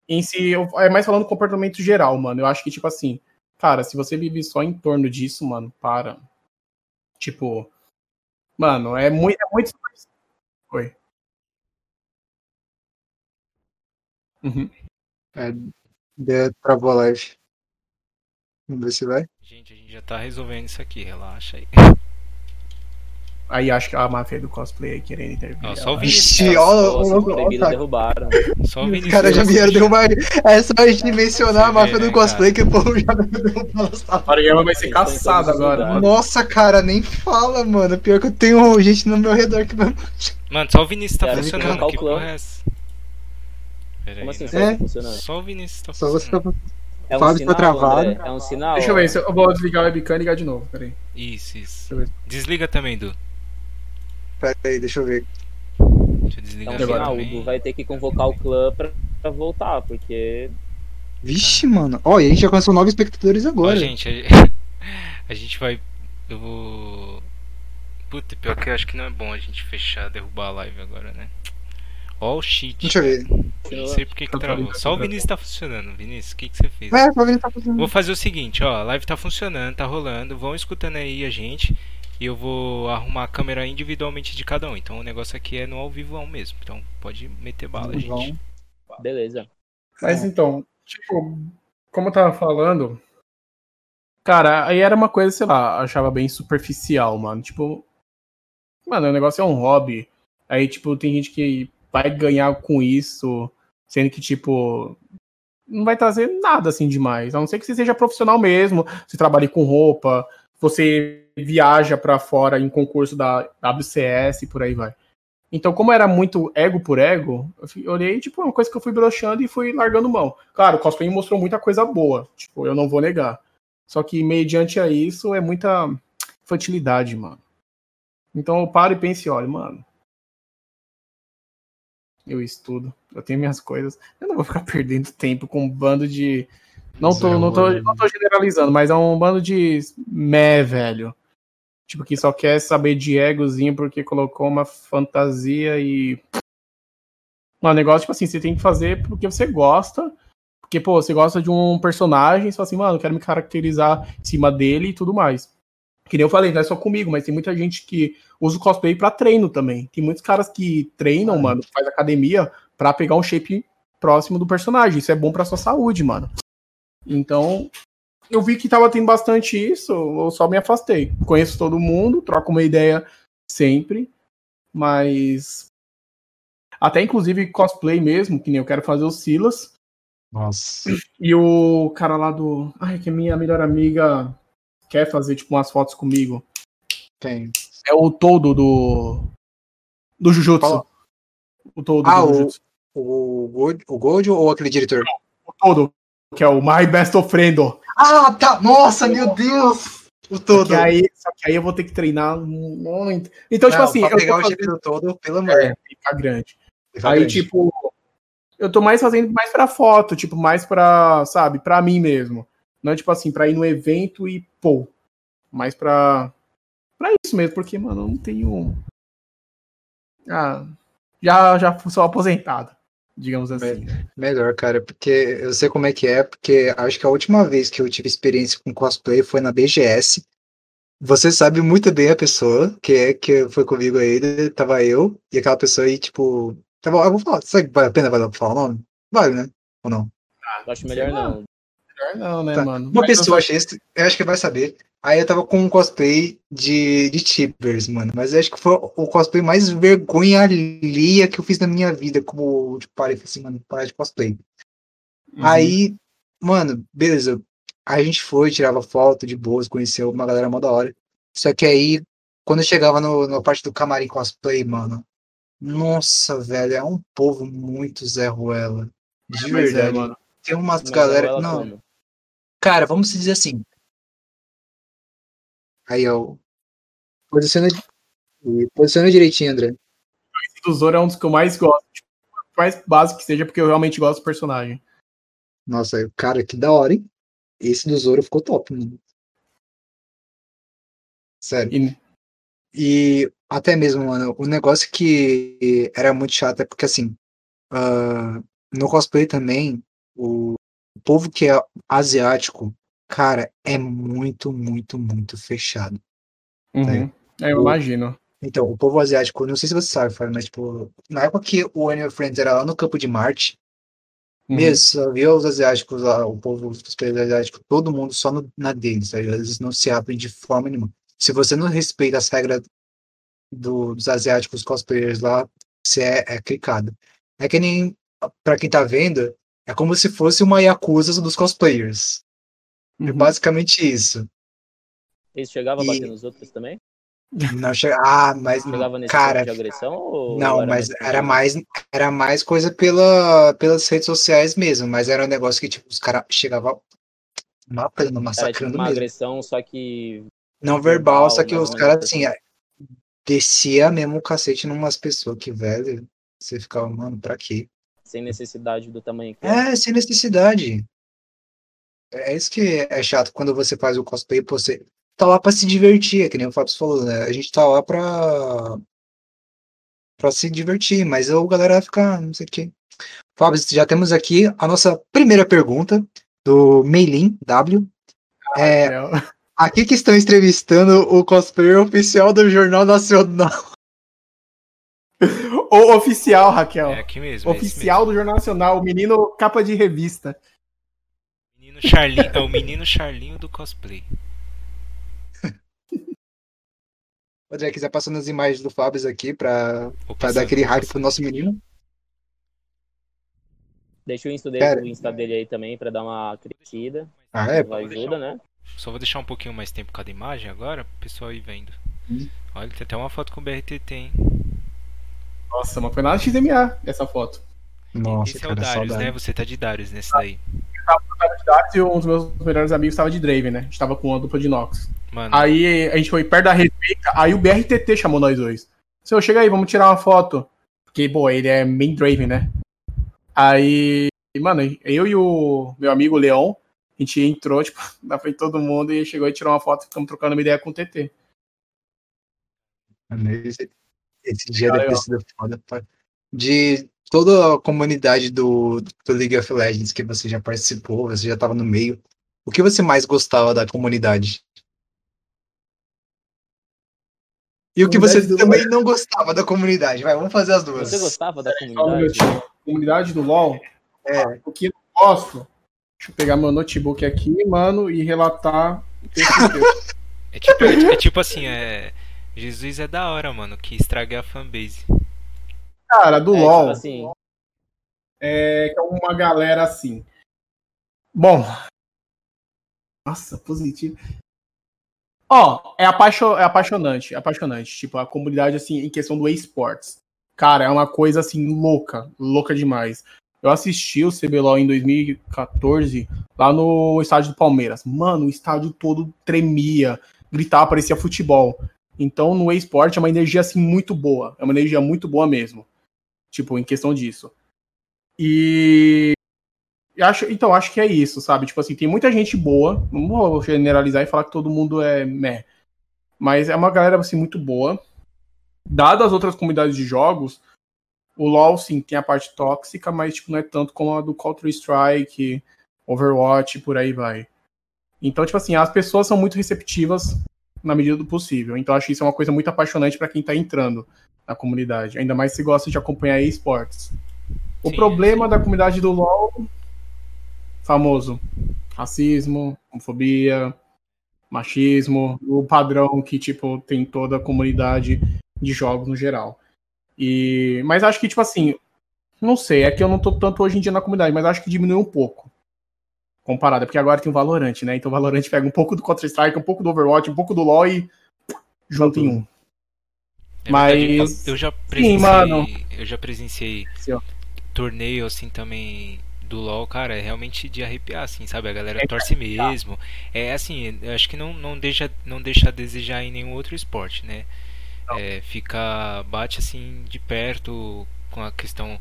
em si, é mais falando comportamento geral, mano. Eu acho que, tipo assim, cara, se você vive só em torno disso, mano, para. Tipo, mano, é muito. É muito... Oi. Uhum. É, de, travou a live. Vamos ver se vai. Gente, a gente já tá resolvendo isso aqui, relaxa aí. Aí acho que a máfia do cosplay aí querendo intervir. Ó, só o Vinícius. Ó, derrubaram. Só o Vinícius. Os caras já vieram derrubar. É só a gente mencionar a máfia do cosplay que o povo já derrubou. A Mariana vai ser caçada agora. Nossa, cara, nem fala, mano. Pior que eu tenho gente no meu redor que vai. Mano, só o Vinícius tá funcionando. Que porra é essa? Pera Como aí, assim, só é? funcionando? Só o Vinícius tá funcionando. Só você tá é um Fábio sinal, travado. André, é um sinal. Deixa eu ver, eu vou desligar o webcam e ligar de novo, peraí. Isso, isso. Desliga também, Du. Pera aí, deixa eu ver. Deixa eu desligar então, agora. O Du vai ter que convocar o clã pra, pra voltar, porque. Vixe, mano. Ó, oh, e a gente já começou nove espectadores agora. Ó, gente, a, a, gente vai. Eu vou. Puta, pior que eu acho que não é bom a gente fechar, derrubar a live agora, né? Ó o cheat. Deixa eu ver. Não sei porque que travou. Só o Vinícius tá funcionando. Vinícius, o que, que você fez? É, o Vinícius tá funcionando. Vou fazer o seguinte, ó. A live tá funcionando, tá rolando. Vão escutando aí a gente. E eu vou arrumar a câmera individualmente de cada um. Então o negócio aqui é no ao vivo mesmo. Então pode meter bala, gente. Beleza. Mas então, tipo, como eu tava falando, cara, aí era uma coisa, sei lá, achava bem superficial, mano. Tipo, mano, o negócio é um hobby. Aí, tipo, tem gente que vai ganhar com isso, sendo que, tipo, não vai trazer nada assim demais. A não ser que você seja profissional mesmo, você trabalhe com roupa, você viaja para fora em concurso da WCS e por aí vai. Então, como era muito ego por ego, eu olhei, tipo, uma coisa que eu fui broxando e fui largando mão. Claro, o cosplay mostrou muita coisa boa, tipo, eu não vou negar. Só que, mediante a isso, é muita infantilidade, mano. Então eu paro e penso olho, mano, eu estudo, eu tenho minhas coisas. Eu não vou ficar perdendo tempo com um bando de. Não tô, não tô, não tô generalizando, mas é um bando de mé, velho. Tipo, que só quer saber de egozinho porque colocou uma fantasia e. Um negócio, tipo assim, você tem que fazer porque você gosta. Porque, pô, você gosta de um personagem, fala assim, mano, eu quero me caracterizar em cima dele e tudo mais. Que nem eu falei, não é só comigo, mas tem muita gente que usa o cosplay para treino também. Tem muitos caras que treinam, ah, mano, faz academia para pegar um shape próximo do personagem. Isso é bom para sua saúde, mano. Então, eu vi que tava tendo bastante isso, eu só me afastei. Conheço todo mundo, troco uma ideia sempre, mas até inclusive cosplay mesmo, que nem eu quero fazer o Silas. Nossa. E o cara lá do. Ai, que minha melhor amiga quer fazer, tipo, umas fotos comigo. Quem? É o todo do. Do Jujutsu. O todo ah, do Jujutsu. O, o, o Gold ou aquele diretor? O todo, que é o My Best Ofrendo. Ah, tá! Nossa, meu Deus! O todo. Só que, aí, só que aí eu vou ter que treinar muito. Então, tipo Não, tipo assim. Pra pegar o shape do todo, pelo amor. É, fica grande. Fica aí, grande. tipo. Eu tô mais fazendo mais pra foto, tipo, mais pra, sabe, pra mim mesmo. Não é tipo assim, pra ir no evento e pô. Mas pra. Pra isso mesmo, porque, mano, eu não tenho. Ah, já, já sou aposentado, digamos assim. Melhor, cara, porque eu sei como é que é, porque acho que a última vez que eu tive experiência com cosplay foi na BGS. Você sabe muito bem a pessoa que é que foi comigo aí, tava eu e aquela pessoa aí, tipo. Tava, eu vou falar, sabe que vale a pena vale falar o nome? Vale, né? Ou não? Ah, acho melhor não. Melhor não, né, tá. mano? Uma Mas pessoa, achei, eu acho que vai saber. Aí eu tava com um cosplay de, de Tibers, mano. Mas acho que foi o cosplay mais vergonha alheia que eu fiz na minha vida. Como, tipo, parei assim, mano, parar de cosplay. Uhum. Aí, mano, beleza. Aí a gente foi, tirava foto de boas, conheceu uma galera mó da hora. Só que aí, quando eu chegava no, na parte do camarim cosplay, mano. Nossa, velho, é um povo muito Zé Ruela. De é, verdade. É, mano. Tem umas Mas galera. Não. Como? Cara, vamos dizer assim. Aí, ó. Posiciona, posiciona direitinho, André. do Zoro é um dos que eu mais gosto. Tipo, mais básico que seja, porque eu realmente gosto do personagem. Nossa, cara, que da hora, hein? Esse do Zoro ficou top, mano. Sério. E... e, até mesmo, mano, o negócio que era muito chato é porque, assim, uh, no cosplay também, o povo que é asiático, cara, é muito, muito, muito fechado. Uhum. Né? É, eu o, imagino. Então, o povo asiático, não sei se você sabe, mas, tipo, na época que o Animal Friends era lá no campo de Marte, uhum. mesmo, havia os asiáticos lá, o povo dos países asiáticos, todo mundo só no, na deles, tá? eles não se abrem de forma nenhuma. Se você não respeita as regras do, dos asiáticos cosplayers lá, você é, é clicado. É que nem, pra quem tá vendo, é como se fosse uma Yakuza dos cosplayers. É uhum. É basicamente isso. Eles chegavam e... a bater nos outros também? Não chega. Ah, mas cara, de agressão não, mas era mais era mais coisa pela, pelas redes sociais mesmo, mas era um negócio que tipo os caras chegavam matando, massacrando era, tipo, uma mesmo. agressão, só que não verbal, verbal só que os caras assim, assim, descia mesmo o cacete numas pessoas que velho, você ficava, mano, pra quê? Sem necessidade do tamanho que é. É, sem necessidade. É isso que é chato quando você faz o cosplay, você tá lá para se divertir, é que nem o Fábio falou, né? A gente tá lá pra, pra se divertir, mas a galera vai ficar, não sei o quê. Fábio, já temos aqui a nossa primeira pergunta do Meilin W. Ah, é, aqui que estão entrevistando o cosplayer oficial do Jornal Nacional. O oficial, Raquel. É aqui mesmo. Oficial é do Jornal Nacional, o menino capa de revista. Menino Charlinho, é o menino Charlinho do cosplay. André, quiser passando as imagens do Fábio aqui pra, pra dar aquele hype pro nosso menino. Deixa o Insta dele, o Insta dele aí também pra dar uma crescida. Ah, é? Ajuda, né? Só vou deixar um pouquinho mais tempo cada imagem agora, pro pessoal ir vendo. Hum. Olha, tem até uma foto com o BRTT, hein? Nossa, mas foi nada XMA essa foto. Nossa, Esse cara, é o Darius, saudade. né? Você tá de Darius nesse daí. Eu tava de Darius e um dos meus melhores amigos tava de Draven, né? A gente tava com uma dupla de Nox. Mano. Aí a gente foi perto da Respeita, aí o BRTT chamou nós dois. Seu, chega aí, vamos tirar uma foto. Porque, pô, ele é main Draven, né? Aí, mano, eu e o meu amigo Leon, a gente entrou, tipo, na frente de todo mundo e chegou e tirou uma foto e ficamos trocando uma ideia com o TT. Esse, esse dia deve ter sido foda. De toda a comunidade do, do League of Legends que você já participou, você já estava no meio, o que você mais gostava da comunidade? E o que você também não gostava da comunidade? Vai, vamos fazer as duas. Você gostava da comunidade? Comunidade do LoL? É. O que eu gosto? Deixa eu pegar meu notebook aqui, mano, e relatar é, tipo, é, é tipo assim, é... Jesus é da hora, mano, que estraguei a fanbase. Cara, do é, LoL. Tipo assim... É que é uma galera assim. Bom. Nossa, positivo. Ó, oh, é, apaixo, é apaixonante, é apaixonante. Tipo, a comunidade, assim, em questão do esportes. Cara, é uma coisa, assim, louca, louca demais. Eu assisti o CBLOL em 2014, lá no estádio do Palmeiras. Mano, o estádio todo tremia, gritava, parecia futebol. Então, no esporte é uma energia, assim, muito boa. É uma energia muito boa mesmo. Tipo, em questão disso. E acho, então, acho que é isso, sabe? Tipo assim, tem muita gente boa, não vou generalizar e falar que todo mundo é meh, mas é uma galera assim muito boa. Dadas as outras comunidades de jogos, o LoL sim tem a parte tóxica, mas tipo não é tanto como a do Counter Strike, Overwatch, por aí vai. Então, tipo assim, as pessoas são muito receptivas na medida do possível. Então, acho que isso é uma coisa muito apaixonante para quem tá entrando na comunidade, ainda mais se gosta de acompanhar esportes. O sim, problema sim. da comunidade do LoL famoso racismo, homofobia, machismo, o padrão que tipo tem toda a comunidade de jogos no geral. E mas acho que tipo assim, não sei, é que eu não tô tanto hoje em dia na comunidade, mas acho que diminuiu um pouco. Comparado, porque agora tem o Valorant, né? Então o Valorant pega um pouco do Counter-Strike, um pouco do Overwatch, um pouco do LoL e junto em um. É mas eu já presenciei, Sim, mano. eu já presenciei Sim, torneio assim também do LoL, cara, é realmente de arrepiar, assim, sabe? A galera é torce mesmo. É assim, eu acho que não, não, deixa, não deixa a desejar em nenhum outro esporte, né? é, fica bate assim de perto com a questão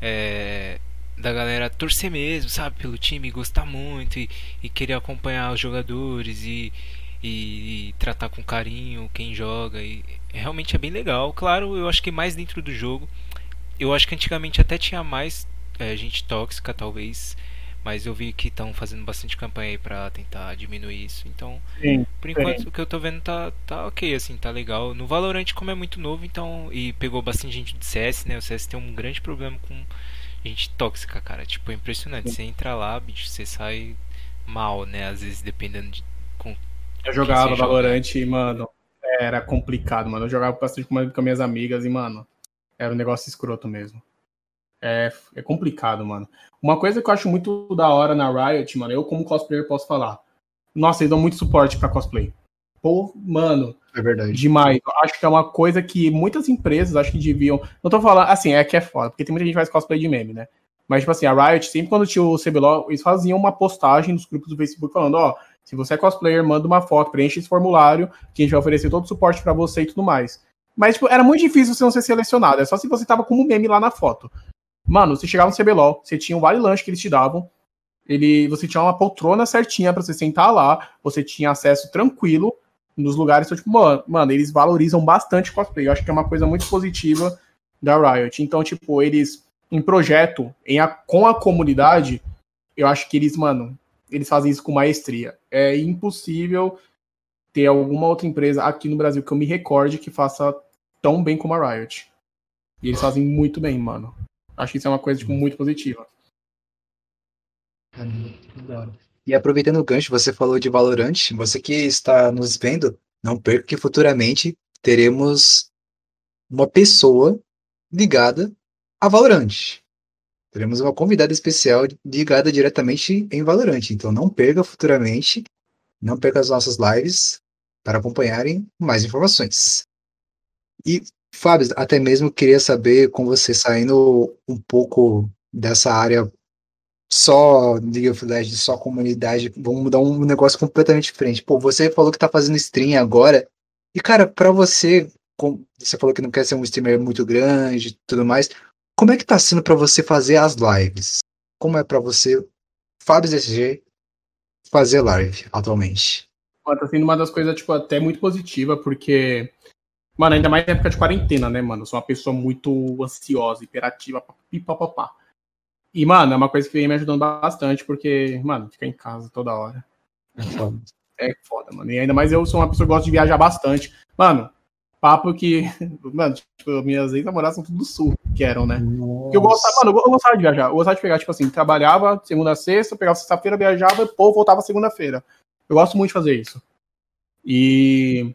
é, da galera torcer mesmo, sabe, pelo time, gostar muito e, e querer acompanhar os jogadores e, e, e, tratar com carinho quem joga. E realmente é bem legal. Claro, eu acho que mais dentro do jogo. Eu acho que antigamente até tinha mais é, gente tóxica, talvez. Mas eu vi que estão fazendo bastante campanha aí pra tentar diminuir isso. Então, sim, por enquanto, sim. o que eu tô vendo tá, tá ok, assim, tá legal. No Valorant, como é muito novo, então. E pegou bastante gente do CS, né? O CS tem um grande problema com gente tóxica, cara. Tipo, é impressionante. Sim. Você entra lá, bicho, você sai mal, né? Às vezes, dependendo de. Com eu jogava Valorant e, mano, era complicado, mano. Eu jogava bastante com, com minhas amigas e, mano, era um negócio escroto mesmo. É, é complicado, mano. Uma coisa que eu acho muito da hora na Riot, mano, eu como cosplayer posso falar. Nossa, eles dão muito suporte para cosplay. Pô, mano. É verdade. Demais. Eu acho que é uma coisa que muitas empresas acho que deviam. Não tô falando, assim, é que é foda, porque tem muita gente que faz cosplay de meme, né? Mas, tipo assim, a Riot, sempre quando tinha o CBLOL, eles faziam uma postagem nos grupos do Facebook falando, ó, se você é cosplayer, manda uma foto, preenche esse formulário, que a gente vai oferecer todo o suporte para você e tudo mais. Mas, tipo, era muito difícil você não ser selecionado. É só se você tava como meme lá na foto. Mano, você chegava no CBLOL, você tinha um vale lanche que eles te davam, ele, você tinha uma poltrona certinha para você sentar lá, você tinha acesso tranquilo nos lugares, então, tipo, mano, eles valorizam bastante cosplay. Eu acho que é uma coisa muito positiva da Riot. Então, tipo, eles em projeto, em a, com a comunidade, eu acho que eles, mano, eles fazem isso com maestria. É impossível ter alguma outra empresa aqui no Brasil que eu me recorde que faça tão bem como a Riot. E eles fazem muito bem, mano. Acho que isso é uma coisa tipo, muito positiva. E aproveitando o gancho, você falou de Valorant, você que está nos vendo, não perca que futuramente teremos uma pessoa ligada a Valorant. Teremos uma convidada especial ligada diretamente em Valorant, então não perca futuramente, não perca as nossas lives para acompanharem mais informações. E Fábio, até mesmo queria saber com você saindo um pouco dessa área só League of Legends, só comunidade, vamos mudar um negócio completamente diferente. Pô, você falou que tá fazendo stream agora, e cara, para você, você falou que não quer ser um streamer muito grande e tudo mais, como é que tá sendo para você fazer as lives? Como é para você, Fábio SG, fazer live atualmente? Tá sendo uma das coisas, tipo, até muito positiva, porque Mano, ainda mais na época de quarentena, né, mano? Eu sou uma pessoa muito ansiosa, hiperativa, pipapapá. E, mano, é uma coisa que vem me ajudando bastante, porque, mano, fica em casa toda hora. É foda. É foda, mano. E ainda mais eu sou uma pessoa que gosta de viajar bastante. Mano, papo que. Mano, tipo, minhas ex-namoradas são tudo do sul, que eram, né? Eu gostava, mano, eu gostava de viajar. Eu gostava de pegar, tipo assim, trabalhava segunda a sexta, pegava sexta-feira, viajava e, pô, voltava segunda-feira. Eu gosto muito de fazer isso. E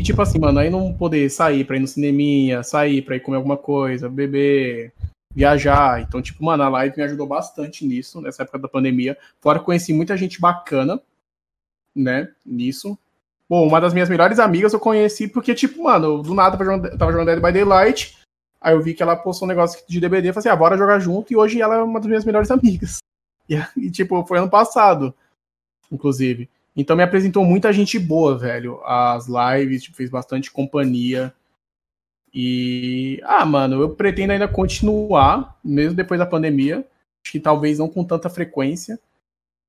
e tipo assim, mano, aí não poder sair pra ir no cineminha, sair pra ir comer alguma coisa, beber, viajar. Então, tipo, mano, a live me ajudou bastante nisso, nessa época da pandemia. Fora conheci muita gente bacana, né, nisso. Bom, uma das minhas melhores amigas eu conheci porque, tipo, mano, do nada eu tava jogando Dead by Daylight, aí eu vi que ela postou um negócio de DBD, eu falei assim, ah, bora jogar junto, e hoje ela é uma das minhas melhores amigas. E, e tipo, foi ano passado, inclusive. Então me apresentou muita gente boa, velho. As lives, tipo, fez bastante companhia. E. Ah, mano, eu pretendo ainda continuar, mesmo depois da pandemia. Acho que talvez não com tanta frequência.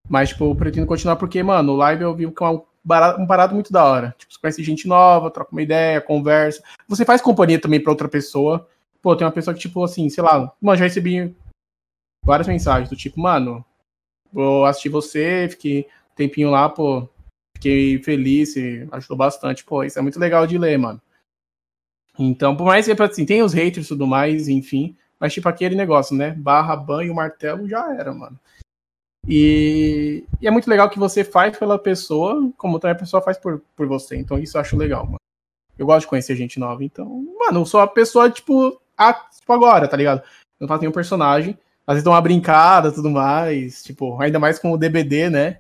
Mas, tipo, eu pretendo continuar porque, mano, live eu vi que é um barato, um barato muito da hora. Tipo, você conhece gente nova, troca uma ideia, conversa. Você faz companhia também pra outra pessoa. Pô, tem uma pessoa que, tipo, assim, sei lá, mano, já recebi várias mensagens do tipo, mano, vou assistir você, fiquei tempinho lá, pô, fiquei feliz, ajudou bastante, pô, isso é muito legal de ler, mano. Então, por mais que, assim, tem os haters e tudo mais, enfim, mas tipo aquele negócio, né? Barra, banho, martelo, já era, mano. E, e, é muito legal que você faz pela pessoa, como também a pessoa faz por, por você. Então isso eu acho legal, mano. Eu gosto de conhecer gente nova. Então, mano, eu sou a pessoa, tipo, a, tipo agora, tá ligado? Eu faço um personagem, às vezes dou uma brincada tudo mais, tipo, ainda mais com o DBD, né?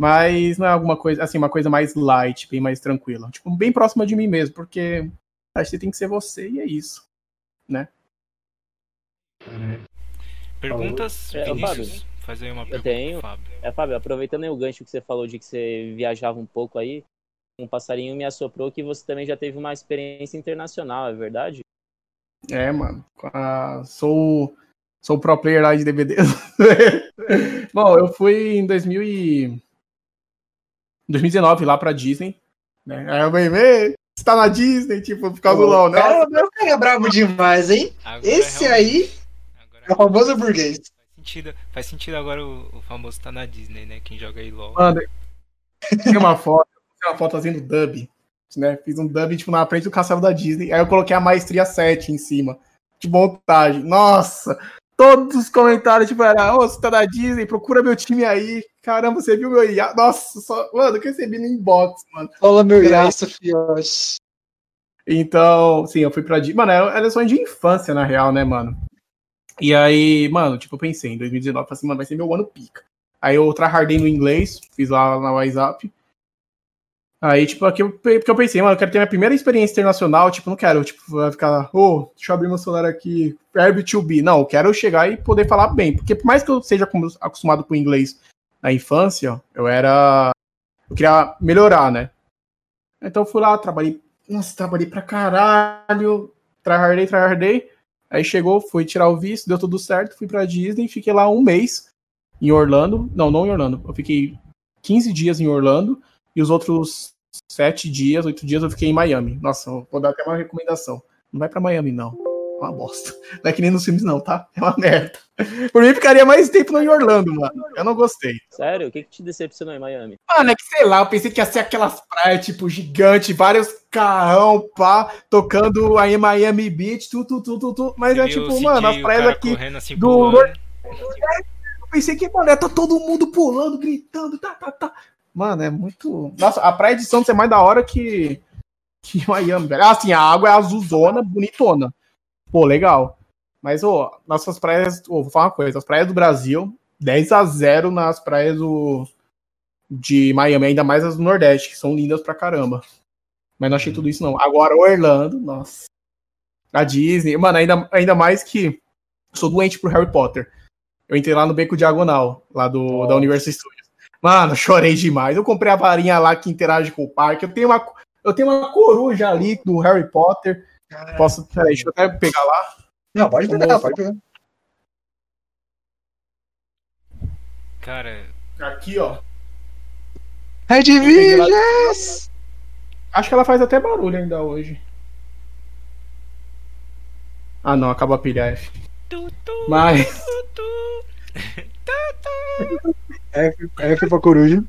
Mas não é alguma coisa, assim, uma coisa mais light, bem mais tranquila. Tipo, bem próxima de mim mesmo, porque acho que tem que ser você e é isso, né? Perguntas, é, Vinícius? Faz aí uma pergunta, tenho, Fábio. É, Fábio, aproveitando aí o gancho que você falou de que você viajava um pouco aí, um passarinho me assoprou que você também já teve uma experiência internacional, é verdade? É, mano. Uh, sou, sou pro player lá de DVD. Bom, eu fui em 2000 e... 2019 lá pra Disney. Né? Aí eu falei, você tá na Disney, tipo, por causa do LOL, né? Cara, o cara é brabo demais, hein? Agora Esse é aí é o famoso burguês. Faz sentido, faz sentido agora o, o, famoso tá na Disney, né? Quem joga aí LOL. Mano, tem uma foto, tem uma foto fazendo dub né? Fiz um dub, tipo, na frente do castelo da Disney. Aí eu coloquei a maestria 7 em cima. De montagem. Nossa! Todos os comentários, tipo, era, ô, oh, você tá na Disney, procura meu time aí. Caramba, você viu meu IA? Nossa, só... mano, eu recebi no inbox, mano. Fala meu IA, Sofios. Então, sim, eu fui pra. Mano, era sonho de infância, na real, né, mano? E aí, mano, tipo, eu pensei em 2019, falei assim, mano, vai ser meu ano pica. Aí eu tryhardei no inglês, fiz lá na WhatsApp. Aí, tipo, aqui eu, porque eu pensei, mano, eu quero ter minha primeira experiência internacional, tipo, não quero, tipo, ficar, ô, oh, deixa eu abrir meu celular aqui, verb to be. Não, eu quero chegar e poder falar bem, porque por mais que eu seja acostumado com inglês na infância, eu era, eu queria melhorar, né? Então eu fui lá, trabalhei, nossa, trabalhei pra caralho, tryhardei, tryhardei, aí chegou, fui tirar o visto, deu tudo certo, fui pra Disney, fiquei lá um mês em Orlando, não, não em Orlando, eu fiquei 15 dias em Orlando, e os outros sete dias, oito dias eu fiquei em Miami. Nossa, vou dar até uma recomendação. Não vai para Miami, não. É uma bosta. Não é que nem nos filmes, não, tá? É uma merda. Por mim, ficaria mais tempo no em Orlando, mano. Eu não gostei. Sério? O que, que te decepcionou em Miami? Mano, é que sei lá, eu pensei que ia ser aquelas praias, tipo, gigante, vários carrão, pá, tocando aí Miami Beach, tudo, tudo, tudo, tu. Mas é tipo, mano, as praias aqui assim, do. Eu pensei que, mano, tá todo mundo pulando, gritando, tá, tá, tá. Mano, é muito. Nossa, a praia de Santos é mais da hora que, que Miami, velho. Assim, a água é azulzona, bonitona. Pô, legal. Mas, ô, nossas praias. Ô, vou falar uma coisa: as praias do Brasil, 10 a 0 nas praias do, de Miami, ainda mais as do Nordeste, que são lindas pra caramba. Mas não achei tudo isso, não. Agora, Orlando, nossa. A Disney, mano, ainda, ainda mais que sou doente pro Harry Potter. Eu entrei lá no Beco Diagonal, lá do, da Universal Studios. Mano, chorei demais. Eu comprei a varinha lá que interage com o parque. Eu tenho uma, eu tenho uma coruja ali do Harry Potter. Posso. Peraí, deixa eu até pegar lá. Não, pode pegar, pode pegar. Cara. Aqui, ó. Red Visions! Acho que ela faz até barulho ainda hoje. Ah, não, acaba a pilha F. Mas. F, F pra coruja.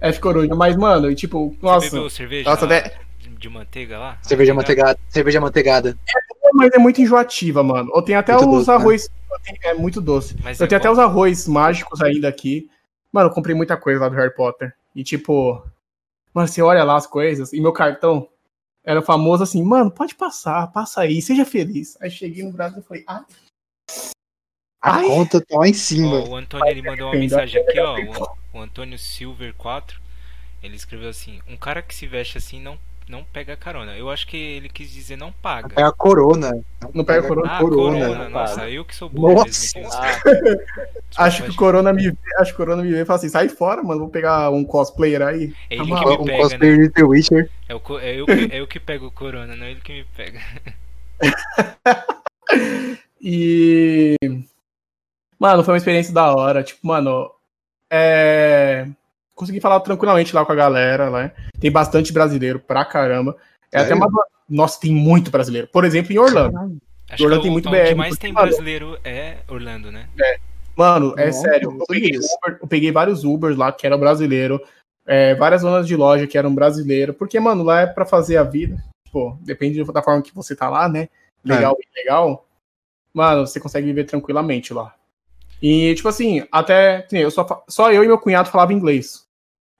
F coruja, mas, mano, tipo, nossa. Você bebeu cerveja nossa, de... de manteiga lá? Cerveja manteigada. Cerveja manteigada. É, mas é muito enjoativa, mano. Eu tenho até muito os doce, né? arroz. Né? É muito doce. Mas eu é tenho bom. até os arroz mágicos ainda aqui. Mano, eu comprei muita coisa lá do Harry Potter. E tipo. Mano, você olha lá as coisas. E meu cartão era famoso assim, mano, pode passar, passa aí, seja feliz. Aí cheguei no Brasil e falei, ah, a Ai. conta tá lá em cima. o Antônio ele mandou uma mensagem aqui, ó. O, o Antônio Silver 4. Ele escreveu assim: Um cara que se veste assim não, não pega carona. Eu acho que ele quis dizer não paga. É a corona. Não, não pega, corona. Ah, corona. corona. Nossa, eu que sou burro Nossa. mesmo. Ah. acho que o corona me vê, acho que corona me vê e fala assim: sai fora, mano. Vou pegar um cosplayer aí. É ele tá que me um pega, cosplayer né? de The Witcher. É, o, é, eu que, é eu que pego o corona, não é ele que me pega. e Mano, foi uma experiência da hora. Tipo, mano, é... consegui falar tranquilamente lá com a galera, né? Tem bastante brasileiro pra caramba. É, é até uma. Nossa, tem muito brasileiro. Por exemplo, em Orlando. Acho Orlando tem muito BR. O que mais porque, tem brasileiro é Orlando, né? É. Mano, é Nossa, sério. Eu peguei, Uber, eu peguei, vários Ubers lá que eram brasileiro. É, várias zonas de loja que eram brasileiro. Porque, mano, lá é pra fazer a vida. Pô, depende da forma que você tá lá, né? Legal é. legal. Mano, você consegue viver tranquilamente lá. E, tipo assim, até. Eu só, só eu e meu cunhado falavam inglês.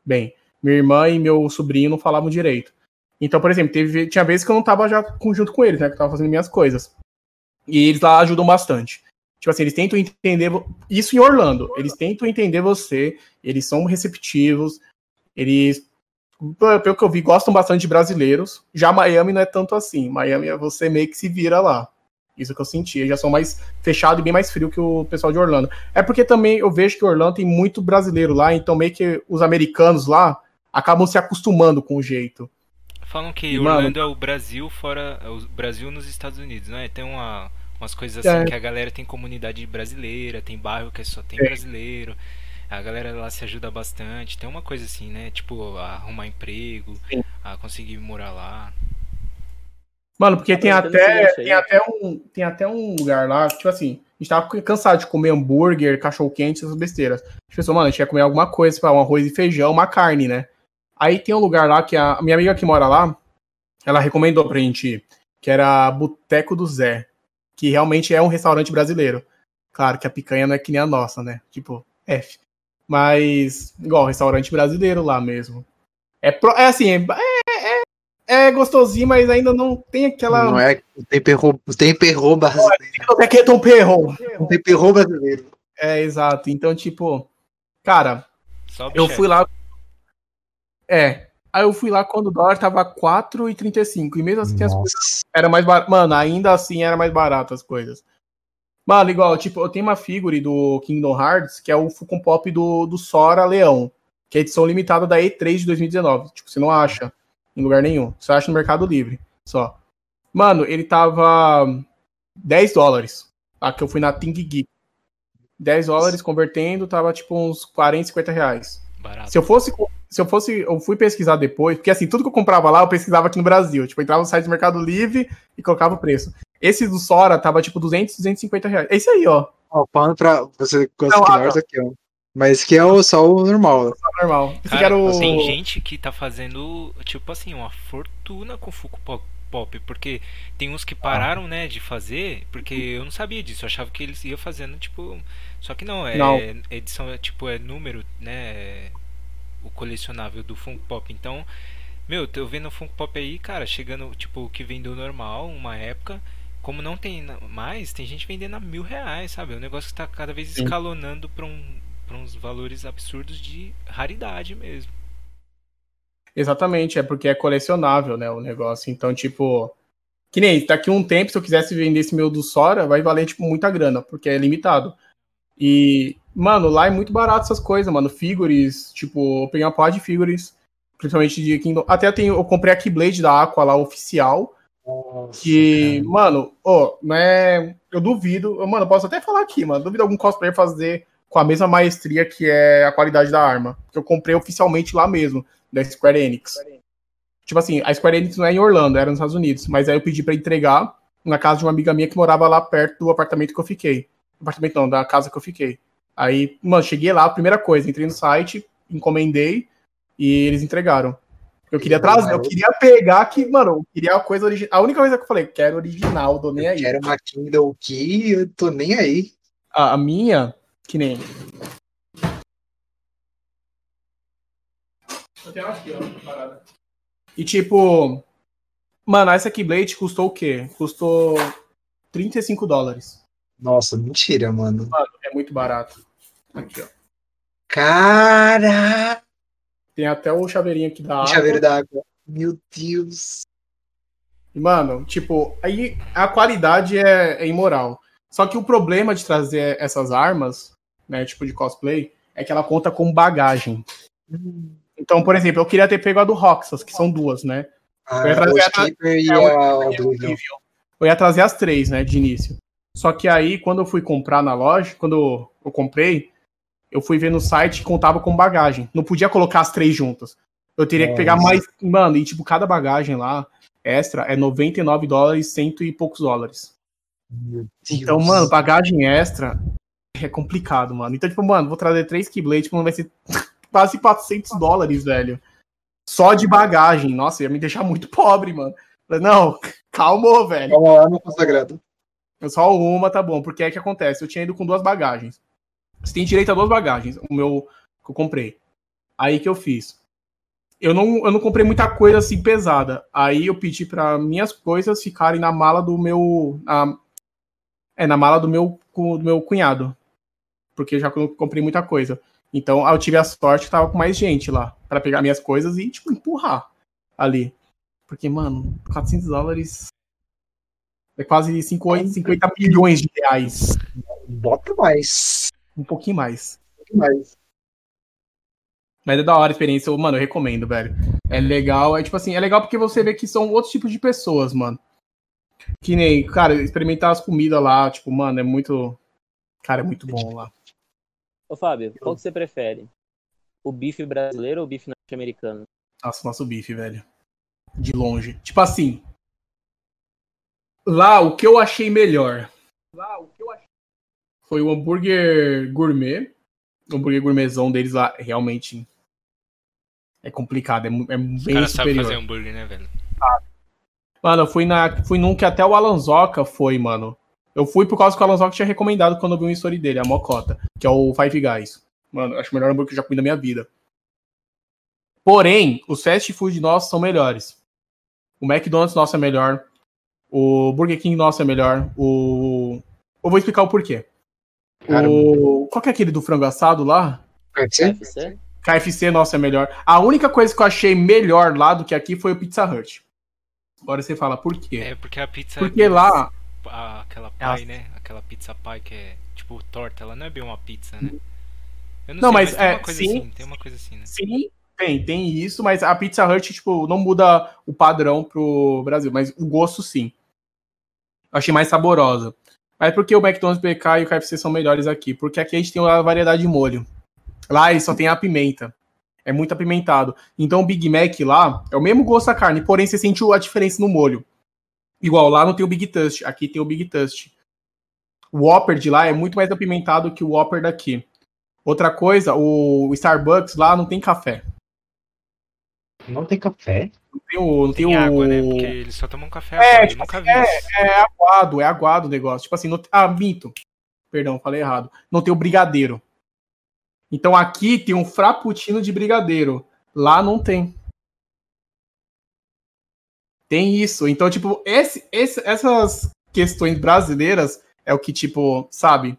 Bem, minha irmã e meu sobrinho não falavam direito. Então, por exemplo, teve, tinha vezes que eu não tava já junto com eles, né? Que eu tava fazendo minhas coisas. E eles lá ajudam bastante. Tipo assim, eles tentam entender. Isso em Orlando. Eles tentam entender você. Eles são receptivos. Eles, pelo que eu vi, gostam bastante de brasileiros. Já Miami não é tanto assim. Miami é você meio que se vira lá. Isso que eu senti. Eles já são mais fechados e bem mais frio que o pessoal de Orlando. É porque também eu vejo que Orlando tem muito brasileiro lá, então meio que os americanos lá acabam se acostumando com o jeito. Falam que Orlando é o Brasil fora. É o Brasil nos Estados Unidos, né? Tem uma, umas coisas assim é. que a galera tem comunidade brasileira, tem bairro que só tem é. brasileiro. A galera lá se ajuda bastante. Tem uma coisa assim, né? Tipo, arrumar emprego, Sim. a conseguir morar lá. Mano, porque tem até, tem, até um, tem até um lugar lá, tipo assim, a gente tava cansado de comer hambúrguer, cachorro-quente, essas besteiras. A gente pensou, mano, a gente ia comer alguma coisa, tipo, um arroz e feijão, uma carne, né? Aí tem um lugar lá que a, a minha amiga que mora lá, ela recomendou pra gente ir, que era Boteco do Zé, que realmente é um restaurante brasileiro. Claro que a picanha não é que nem a nossa, né? Tipo, F. Mas, igual, restaurante brasileiro lá mesmo. É, pro, é assim, é, é, é, gostosinho, mas ainda não tem aquela. Não é o temperro, o temperro brasileiro. Não é que é temperro. O temperro brasileiro. É, exato. Então, tipo, cara, eu fui lá. É. Aí eu fui lá quando o dólar tava 4,35. E mesmo assim Nossa. as coisas. Era mais barato. Mano, ainda assim era mais barato as coisas. Mano, igual, tipo, eu tenho uma figure do Kingdom Hearts, que é o Fucon Pop do, do Sora Leão, que é a edição limitada da E3 de 2019. Tipo, você não acha em lugar nenhum. Você acha no Mercado Livre, só. Mano, ele tava 10 dólares. Ah, que eu fui na Think Geek. 10 dólares convertendo, tava tipo uns 40, 50 reais. Barato. Se eu fosse se eu fosse, eu fui pesquisar depois, porque assim, tudo que eu comprava lá, eu pesquisava aqui no Brasil. Tipo, eu entrava no site do Mercado Livre e colocava o preço. Esse do Sora tava tipo 200, 250 reais. É isso aí, ó. Ó, falando pra você gosta não, ah, aqui, ó. Mas que é o só o normal. Só normal. Cara, o... Tem gente que tá fazendo, tipo assim, uma fortuna com Fuco Pop, porque tem uns que pararam, ah. né, de fazer, porque eu não sabia disso, eu achava que eles iam fazendo, tipo. Só que não, é não. edição, é, tipo, é número, né? o colecionável do Funko Pop. Então, meu, tô vendo o Funko Pop aí, cara, chegando, tipo, o que vendeu normal, uma época. Como não tem mais, tem gente vendendo a mil reais, sabe? É um negócio que tá cada vez escalonando para um, pra uns valores absurdos de raridade mesmo. Exatamente, é porque é colecionável, né, o negócio. Então, tipo, que nem daqui um tempo, se eu quisesse vender esse meu do Sora, vai valer, tipo, muita grana, porque é limitado. E, mano, lá é muito barato essas coisas, mano. Figures, tipo, eu peguei uma parte de figures, principalmente de Kingdom. Até eu, tenho, eu comprei a Keyblade da Aqua lá, oficial. Nossa, que, cara. mano, ó, oh, não é. Eu duvido, mano, eu posso até falar aqui, mano. Duvido algum cosplayer fazer com a mesma maestria que é a qualidade da arma. Que eu comprei oficialmente lá mesmo, da Square Enix. Tipo assim, a Square Enix não é em Orlando, era nos Estados Unidos. Mas aí eu pedi para entregar na casa de uma amiga minha que morava lá perto do apartamento que eu fiquei apartamento não, da casa que eu fiquei. Aí, mano, cheguei lá, primeira coisa, entrei no site, encomendei e eles entregaram. Eu queria trazer, eu queria pegar que, mano, eu queria a coisa original. A única coisa que eu falei, quero original, tô nem aí. Quero uma Kindle que eu tô nem aí. A, a minha, que nem. Eu tenho aqui, ó, parada. E tipo, mano, essa Keyblade custou o quê? Custou 35 dólares. Nossa, mentira, mano. Mano, é muito barato. Aqui, ó. Cara! Tem até o chaveirinho aqui da água. Chaveiro da água. Meu Deus. Mano, tipo, aí a qualidade é, é imoral. Só que o problema de trazer essas armas, né, tipo de cosplay, é que ela conta com bagagem. Então, por exemplo, eu queria ter pego a do Roxas, que são duas, né? Ah, eu ia trazer a, e é, a... Eu ia trazer as três, né, de início. Só que aí, quando eu fui comprar na loja, quando eu comprei, eu fui ver no site que contava com bagagem. Não podia colocar as três juntas. Eu teria Nossa. que pegar mais. Mano, e tipo, cada bagagem lá, extra, é 99 dólares, cento e poucos dólares. Então, mano, bagagem extra é complicado, mano. Então, tipo, mano, vou trazer três Keyblade, tipo, vai ser quase 400 dólares, velho. Só de bagagem. Nossa, ia me deixar muito pobre, mano. Não, calma, velho. Calma lá, meu consagrado. Só uma tá bom, porque é que acontece. Eu tinha ido com duas bagagens. Você tem direito a duas bagagens, o meu que eu comprei. Aí que eu fiz. Eu não, eu não comprei muita coisa assim pesada. Aí eu pedi para minhas coisas ficarem na mala do meu. Na, é, na mala do meu, do meu cunhado. Porque eu já comprei muita coisa. Então eu tive a sorte que tava com mais gente lá. para pegar minhas coisas e, tipo, empurrar ali. Porque, mano, 400 dólares é quase 50, 50 milhões de reais. Bota mais. Um pouquinho mais. Um pouquinho mais. Mas é da hora a experiência, mano, eu recomendo, velho. É legal, é tipo assim, é legal porque você vê que são outros tipos de pessoas, mano. Que nem, cara, experimentar as comidas lá, tipo, mano, é muito. Cara, é muito bom lá. Ô, Fábio, qual que você prefere? O bife brasileiro ou o bife norte-americano? Nossa, nosso bife, velho. De longe. Tipo assim. Lá, o que eu achei melhor. Lá, o que eu achei. Foi o hambúrguer gourmet. O hambúrguer gourmetzão deles lá, realmente. É complicado, é, é bem Os cara superior. fazer hambúrguer, né, velho? Ah. Mano, eu fui, na, fui num que até o Alanzoca foi, mano. Eu fui por causa que o Alanzoca tinha recomendado quando eu vi uma story dele, a Mocota, que é o Five Guys. Mano, acho o melhor hambúrguer que eu já comi na minha vida. Porém, os fast food nossos são melhores. O McDonald's nosso é melhor. O Burger King nosso é melhor. O. Eu vou explicar o porquê. O... Qual que é aquele do frango assado lá? KFC? KFC nosso é melhor. A única coisa que eu achei melhor lá do que aqui foi o Pizza Hut. Agora você fala por quê? É porque a pizza. Porque lá. Aquela pie, né? Aquela pizza pie que é tipo torta, ela não é bem uma pizza, né? Eu não, não sei, mas, mas é, tem uma coisa sim, assim, tem uma coisa assim, né? Sim, tem, tem isso, mas a Pizza Hut, tipo, não muda o padrão pro Brasil, mas o gosto sim. Eu achei mais saborosa. Mas porque o McDonald's, o BK e o KFC são melhores aqui? Porque aqui a gente tem uma variedade de molho. Lá eles só tem a pimenta. É muito apimentado. Então o Big Mac lá é o mesmo gosto da carne, porém você sente a diferença no molho. Igual lá não tem o Big Tust, aqui tem o Big Tust. O Whopper de lá é muito mais apimentado que o Whopper daqui. Outra coisa, o Starbucks lá não tem café. Não tem café? Não tem o. Não tem, tem água, o... né? Porque eles só tomam café é, agora. Tipo, nunca vi é, isso. é aguado, é aguado o negócio. Tipo assim, não... ah, minto. Perdão, falei errado. Não tem o brigadeiro. Então aqui tem um frappuccino de brigadeiro. Lá não tem. Tem isso. Então, tipo, esse, esse, essas questões brasileiras é o que, tipo, sabe?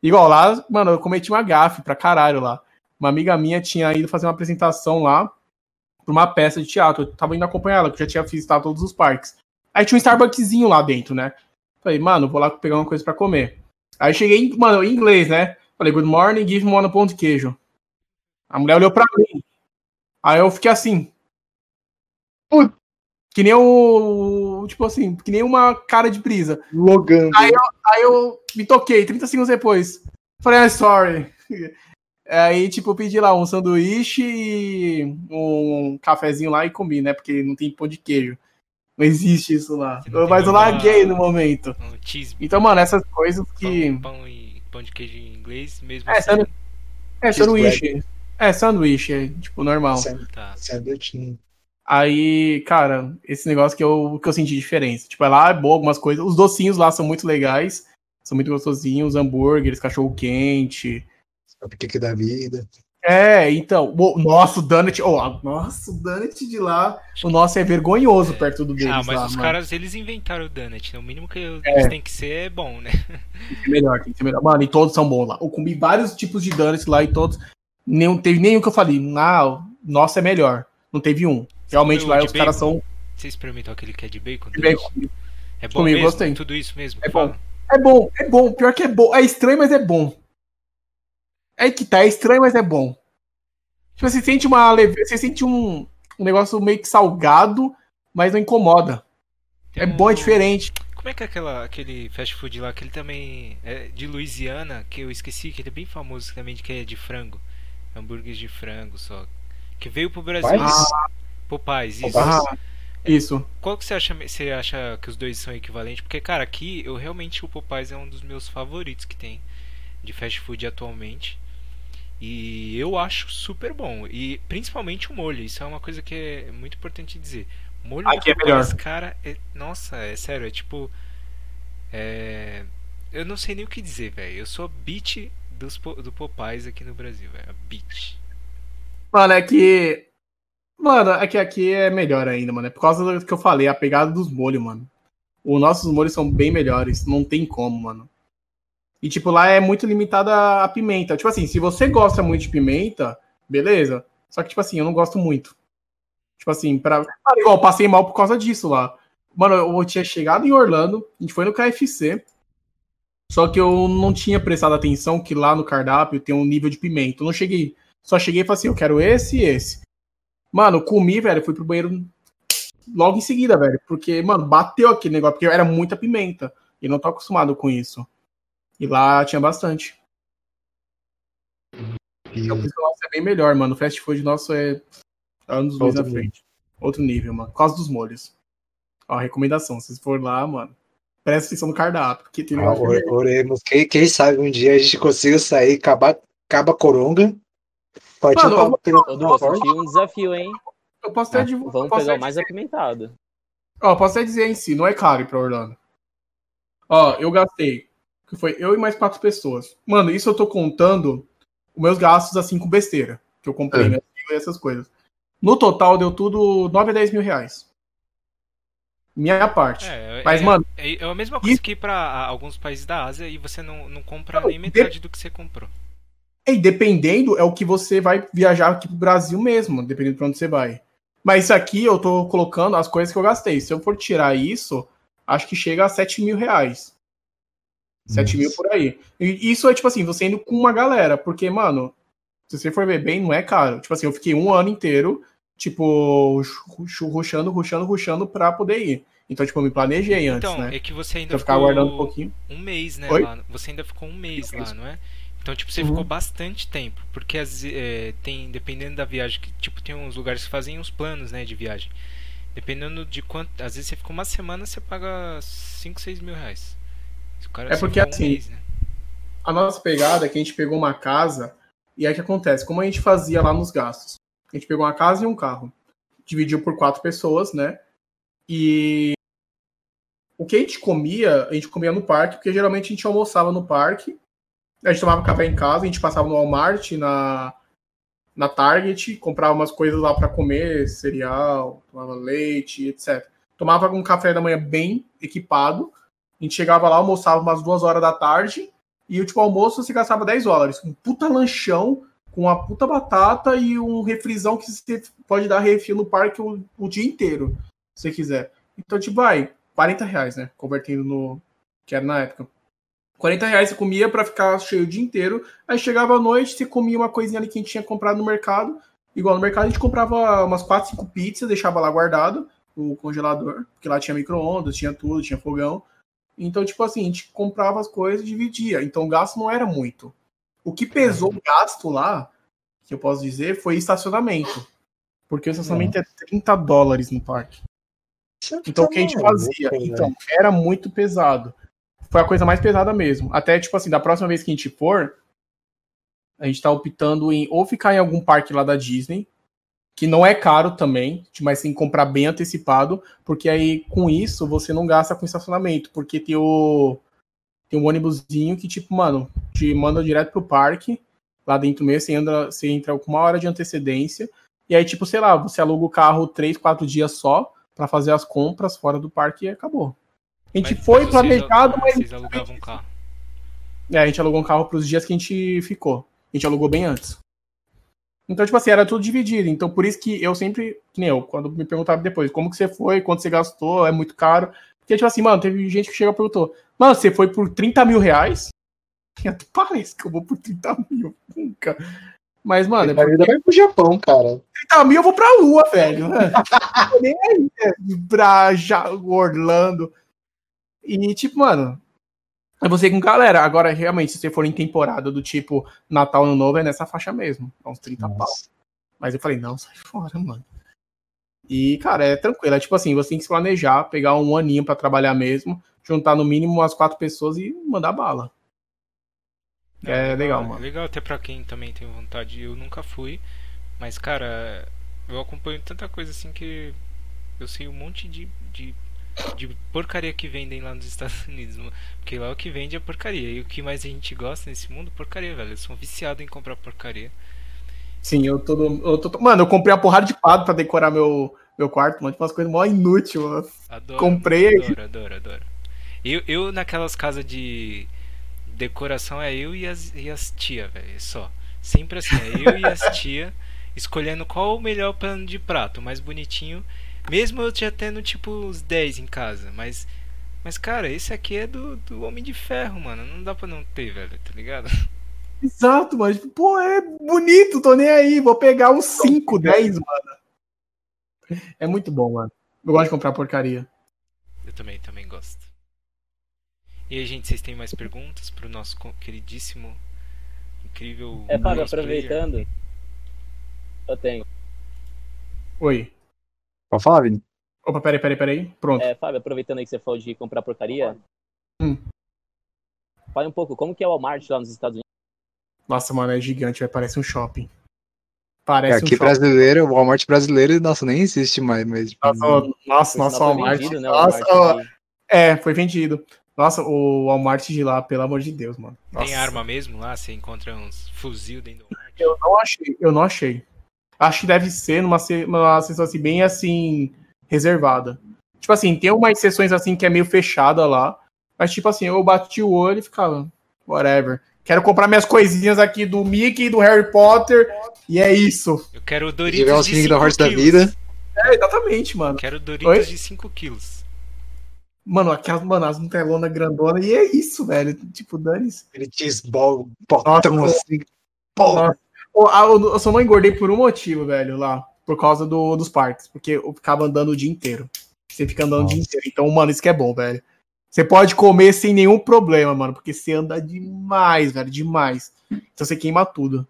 Igual lá, mano, eu cometi uma gafe pra caralho lá. Uma amiga minha tinha ido fazer uma apresentação lá pra uma peça de teatro. Eu tava indo acompanhar ela, que já tinha visitado todos os parques. Aí tinha um Starbuckszinho lá dentro, né? Falei, mano, vou lá pegar uma coisa para comer. Aí cheguei, mano, em inglês, né? Falei, good morning, give me one pão de queijo. A mulher olhou pra mim. Aí eu fiquei assim. Putz. Que nem o. Tipo assim, que nem uma cara de brisa. Logando. Aí eu, aí eu me toquei, 30 segundos depois. Falei, I'm sorry. Aí, tipo, eu pedi lá um sanduíche e um cafezinho lá e comi, né? Porque não tem pão de queijo. Não existe isso lá. Mas eu larguei no momento. Um então, mano, essas coisas que. Pão, pão, e pão de queijo em inglês, mesmo é, assim. Sandu... É, sanduíche. É, sanduíche, é, tipo, normal. Tá. Sanduíche. Aí, cara, esse negócio que eu, que eu senti diferença. Tipo, é lá é bom algumas coisas. Os docinhos lá são muito legais. São muito gostosinhos. Hambúrgueres, cachorro quente. O que da vida. É, então, o nosso Donut, oh, nossa, o Donut de lá, o nosso é vergonhoso perto do deles. Ah, mas lá, os mano. caras, eles inventaram o Donut, né? o mínimo que eles é. têm que ser é bom, né? Tem que ser melhor, tem que ser melhor. Mano, e todos são bons lá. Eu comi vários tipos de Donuts lá e todos, nenhum, teve nenhum que eu falei, ah, nosso é melhor. Não teve um. Realmente lá os bacon? caras são... Você experimentou aquele que é de bacon? De bacon. É bom Comigo, mesmo? Gostei. Tudo isso mesmo? É bom. É bom, é bom. Pior que é bom. É estranho, mas é bom. É que tá, é estranho, mas é bom. Tipo, você sente uma leve... Você sente um, um negócio meio que salgado, mas não incomoda. Tem é um... bom, é diferente. Como é que é aquela, aquele fast food lá, que ele também é de Louisiana, que eu esqueci, que ele é bem famoso também, que é de frango. Hambúrguer de frango só. Que veio pro Brasil. Ah. Popeyes, isso. Ah, isso. Qual que você acha, você acha que os dois são equivalentes? Porque, cara, aqui eu realmente o Popeyes é um dos meus favoritos que tem de fast food atualmente. E eu acho super bom. E principalmente o molho. Isso é uma coisa que é muito importante dizer. Molho Aqui é melhor. cara, é, nossa, é sério, é tipo. É, eu não sei nem o que dizer, velho. Eu sou beat dos, do Popeyes aqui no Brasil, velho. Beat. Mano, é que. Mano, é que aqui é melhor ainda, mano. É por causa do que eu falei, a pegada dos molhos, mano. Os nossos molhos são bem melhores. Não tem como, mano. E, tipo, lá é muito limitada a pimenta. Tipo assim, se você gosta muito de pimenta, beleza. Só que, tipo assim, eu não gosto muito. Tipo assim, pra. Ah, igual, passei mal por causa disso lá. Mano, eu tinha chegado em Orlando, a gente foi no KFC. Só que eu não tinha prestado atenção que lá no cardápio tem um nível de pimenta. Eu não cheguei Só cheguei e falei assim, eu quero esse e esse. Mano, comi, velho, fui pro banheiro logo em seguida, velho. Porque, mano, bateu aquele negócio, porque era muita pimenta. E não tô acostumado com isso. E lá tinha bastante. E... O nosso é bem melhor, mano. O fast food nosso é anos luz à frente. Outro nível, mano. Por causa dos molhos. Ó, recomendação. Se for lá, mano, presta atenção no cardápio. Porque tem ah, oremos. Quem, quem sabe um dia a gente consiga sair, acabar, acaba coronga. Pode mano, pra, eu, eu, um desafio, hein? Eu posso até ah, divulgar. Vamos pegar o mais dizer. apimentado. Ó, posso até dizer em si, não é caro ir pra Orlando. Ó, eu gastei. Que foi eu e mais quatro pessoas. Mano, isso eu tô contando os meus gastos assim com besteira. Que eu comprei, é. né? E essas coisas. No total deu tudo 9 a 10 mil reais. Minha parte. É, Mas, é, mano. É, é, a mesma coisa que ir pra alguns países da Ásia e você não, não compra não, nem metade de... do que você comprou. E dependendo, é o que você vai viajar aqui pro Brasil mesmo, dependendo pra onde você vai. Mas isso aqui eu tô colocando as coisas que eu gastei. Se eu for tirar isso, acho que chega a 7 mil reais. 7 mil por aí. E isso é tipo assim, você indo com uma galera, porque, mano, se você for ver bem, não é caro. Tipo assim, eu fiquei um ano inteiro, tipo, ruxando, ruxando, ruxando pra poder ir. Então, tipo, eu me planejei antes, então, né? é que você ainda então, ficou aguardando um pouquinho. Um mês, né? Você ainda ficou um mês lá, não é? Então, tipo, você uhum. ficou bastante tempo. Porque as, é, tem, dependendo da viagem, que, tipo, tem uns lugares que fazem uns planos, né, de viagem. Dependendo de quanto. Às vezes você ficou uma semana, você paga 5, 6 mil reais. é porque assim. Um mês, né? A nossa pegada é que a gente pegou uma casa. E aí o que acontece? Como a gente fazia lá nos gastos? A gente pegou uma casa e um carro. Dividiu por quatro pessoas, né? E o que a gente comia, a gente comia no parque, porque geralmente a gente almoçava no parque, a gente tomava café em casa, a gente passava no Walmart, na, na Target, comprava umas coisas lá para comer, cereal, tomava leite, etc. Tomava um café da manhã bem equipado, a gente chegava lá, almoçava umas duas horas da tarde, e o tipo almoço você gastava 10 dólares. Um puta lanchão, com uma puta batata e um refrisão que você pode dar refil no parque o, o dia inteiro, se você quiser. Então, tipo, vai, 40 reais, né? Convertendo no. que era na época. 40 reais você comia para ficar cheio o dia inteiro. Aí chegava à noite, você comia uma coisinha ali que a gente tinha comprado no mercado. Igual no mercado, a gente comprava umas 4, 5 pizzas, deixava lá guardado no congelador, porque lá tinha micro-ondas, tinha tudo, tinha fogão. Então, tipo assim, a gente comprava as coisas e dividia. Então o gasto não era muito. O que pesou o gasto lá, que eu posso dizer, foi estacionamento. Porque o estacionamento é 30 dólares no parque. Então o que a gente fazia? Então, era muito pesado. Foi a coisa mais pesada mesmo. Até, tipo assim, da próxima vez que a gente for, a gente tá optando em ou ficar em algum parque lá da Disney, que não é caro também, mas tem que comprar bem antecipado, porque aí com isso você não gasta com estacionamento, porque tem o tem um ônibusinho que tipo, mano, te manda direto pro parque, lá dentro mesmo, você entra, você entra com uma hora de antecedência, e aí tipo, sei lá, você aluga o carro três, quatro dias só, para fazer as compras fora do parque e acabou. A gente mas, foi planejado, mas. Vocês alugavam um carro. É, a gente alugou um carro para os dias que a gente ficou. A gente alugou bem antes. Então, tipo assim, era tudo dividido. Então, por isso que eu sempre, que nem eu, quando me perguntaram depois, como que você foi, quanto você gastou, é muito caro. Porque, tipo assim, mano, teve gente que chega e perguntou, mano, você foi por 30 mil reais? Parece que eu vou por 30 mil. Nunca. Mas, mano. É porque... vai pro Japão, cara. 30 mil eu vou pra lua, velho. nem aí, né? Pra já, Orlando. E, tipo, mano. É você com galera. Agora, realmente, se você for em temporada do tipo Natal Ano Novo, é nessa faixa mesmo. É uns 30 Nossa. pau. Mas eu falei, não, sai fora, mano. E, cara, é tranquilo. É tipo assim, você tem que se planejar, pegar um aninho para trabalhar mesmo, juntar no mínimo umas quatro pessoas e mandar bala. Não, é legal, mano. Legal até pra quem também tem vontade. Eu nunca fui, mas, cara, eu acompanho tanta coisa assim que eu sei um monte de, de, de porcaria que vendem lá nos Estados Unidos. Porque lá o que vende é porcaria. E o que mais a gente gosta nesse mundo? Porcaria, velho. Eu sou viciado em comprar porcaria. Sim, eu tô, eu tô. Mano, eu comprei uma porrada de quadro pra decorar meu, meu quarto, mano. Tipo, umas coisas mó inúteis, mano. Adoro, comprei. Adoro, adoro, adoro. Eu, eu naquelas casas de decoração é eu e as, e as tia, velho. Só. Sempre assim, é eu e as tia escolhendo qual o melhor plano de prato, mais bonitinho. Mesmo eu já tendo tipo uns 10 em casa, mas. Mas, cara, esse aqui é do, do Homem de Ferro, mano. Não dá pra não ter, velho, tá ligado? Exato, mano. Tipo, pô, é bonito, tô nem aí. Vou pegar uns 5, 10, mano. É muito bom, mano. Eu gosto de comprar porcaria. Eu também, também gosto. E aí, gente, vocês têm mais perguntas pro nosso queridíssimo, incrível. É, Fábio, aproveitando. Eu tenho. Oi. Pode falar, Vini? Opa, peraí, peraí, peraí. Pronto. É, Fábio, aproveitando aí que você falou de comprar porcaria. Hum. Fale um pouco, como que é o Walmart lá nos Estados Unidos? Nossa, mano, é gigante, vai, parece um shopping. Parece é, aqui um shopping. brasileiro, o Walmart brasileiro, nossa, nem existe mais, mas. Nossa, nossa, nossa Walmart. Vendido, né, nossa, Walmart é, foi vendido. Nossa, o Walmart de lá, pelo amor de Deus, mano. Nossa. Tem arma mesmo lá? Você encontra uns fuzil dentro do Walmart? Eu não achei, eu não achei. Acho que deve ser numa, numa sessão assim, bem assim, reservada. Tipo assim, tem umas sessões assim que é meio fechada lá. Mas tipo assim, eu bati o olho e ficava, whatever. Quero comprar minhas coisinhas aqui do Mickey, do Harry Potter, e é isso. Eu quero o Doritos de 5 quilos. da vida. É, exatamente, mano. Quero Doritos Oi? de 5 quilos. Mano, aquelas, mano, as Nutellona grandona, e é isso, velho. Tipo, dane-se. Ele cheeseball, potão assim. Porra. Eu só não engordei por um motivo, velho, lá. Por causa do, dos parques. Porque eu ficava andando o dia inteiro. Você fica andando Nossa. o dia inteiro. Então, mano, isso que é bom, velho. Você pode comer sem nenhum problema, mano, porque você anda demais, velho, demais. Então você queima tudo.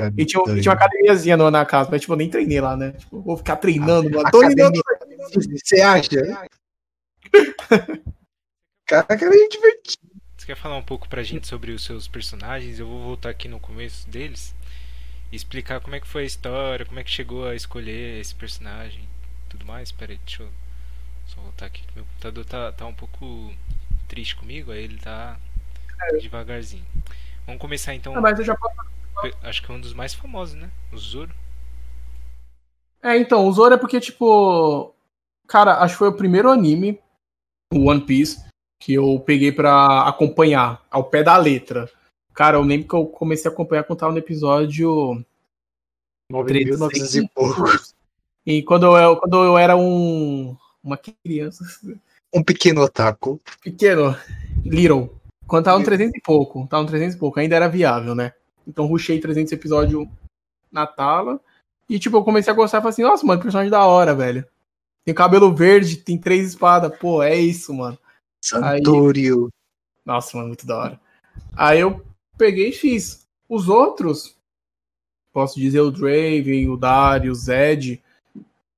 É e tinha, tinha uma academiazinha na casa, mas tipo, eu nem treinei lá, né? Tipo, vou ficar treinando, mano. Tô Academia, Você acha? Cara, que era divertido. Você quer falar um pouco pra gente sobre os seus personagens? Eu vou voltar aqui no começo deles e explicar como é que foi a história, como é que chegou a escolher esse personagem tudo mais. Pera aí, deixa eu só voltar aqui. Meu computador tá, tá um pouco triste comigo, aí ele tá é. devagarzinho. Vamos começar então. Ah, mas eu já posso... Acho que é um dos mais famosos, né? O Zoro. É, então, o Zoro é porque, tipo. Cara, acho que foi o primeiro anime, o One Piece, que eu peguei pra acompanhar ao pé da letra. Cara, eu lembro que eu comecei a acompanhar quando tava no episódio. 9.900 e pouco. E quando eu, quando eu era um, uma criança. Um pequeno otaku. Pequeno. Little. Quando tava no 300 e pouco. Tava no 300 e pouco. Ainda era viável, né? Então rushei 300 episódios na tala. E tipo, eu comecei a gostar e falei assim, nossa, mano, personagem da hora, velho. Tem cabelo verde, tem três espadas. Pô, é isso, mano. Santorio. Aí... Nossa, mano, muito da hora. Aí eu peguei e fiz. Os outros, posso dizer o Draven, o Dario, o Zed,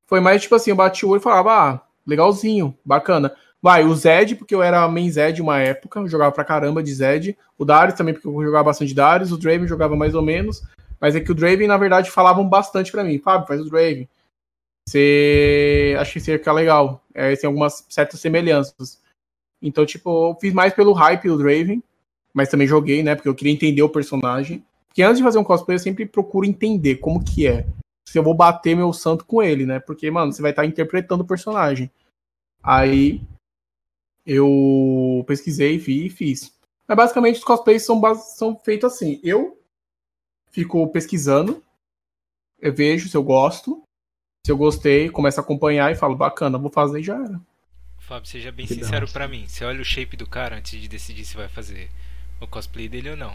foi mais tipo assim, eu bati o olho e falava, ah, legalzinho, bacana. Vai, o Zed, porque eu era main Zed uma época, eu jogava pra caramba de Zed. O Darius também, porque eu jogava bastante Darius. O Draven jogava mais ou menos. Mas é que o Draven, na verdade, falavam bastante para mim. Fábio, faz o Draven. Você. Acho que isso ia ficar legal. É, tem algumas certas semelhanças. Então, tipo, eu fiz mais pelo hype do Draven. Mas também joguei, né? Porque eu queria entender o personagem. Porque antes de fazer um cosplay, eu sempre procuro entender como que é se eu vou bater meu santo com ele, né? Porque, mano, você vai estar tá interpretando o personagem. Aí eu pesquisei, vi e fiz. Mas basicamente os cosplays são, são feitos assim. Eu fico pesquisando, eu vejo se eu gosto. Se eu gostei, começo a acompanhar e falo, bacana, vou fazer e já era. Fábio, seja bem que sincero para mim. Você olha o shape do cara antes de decidir se vai fazer o cosplay dele ou não.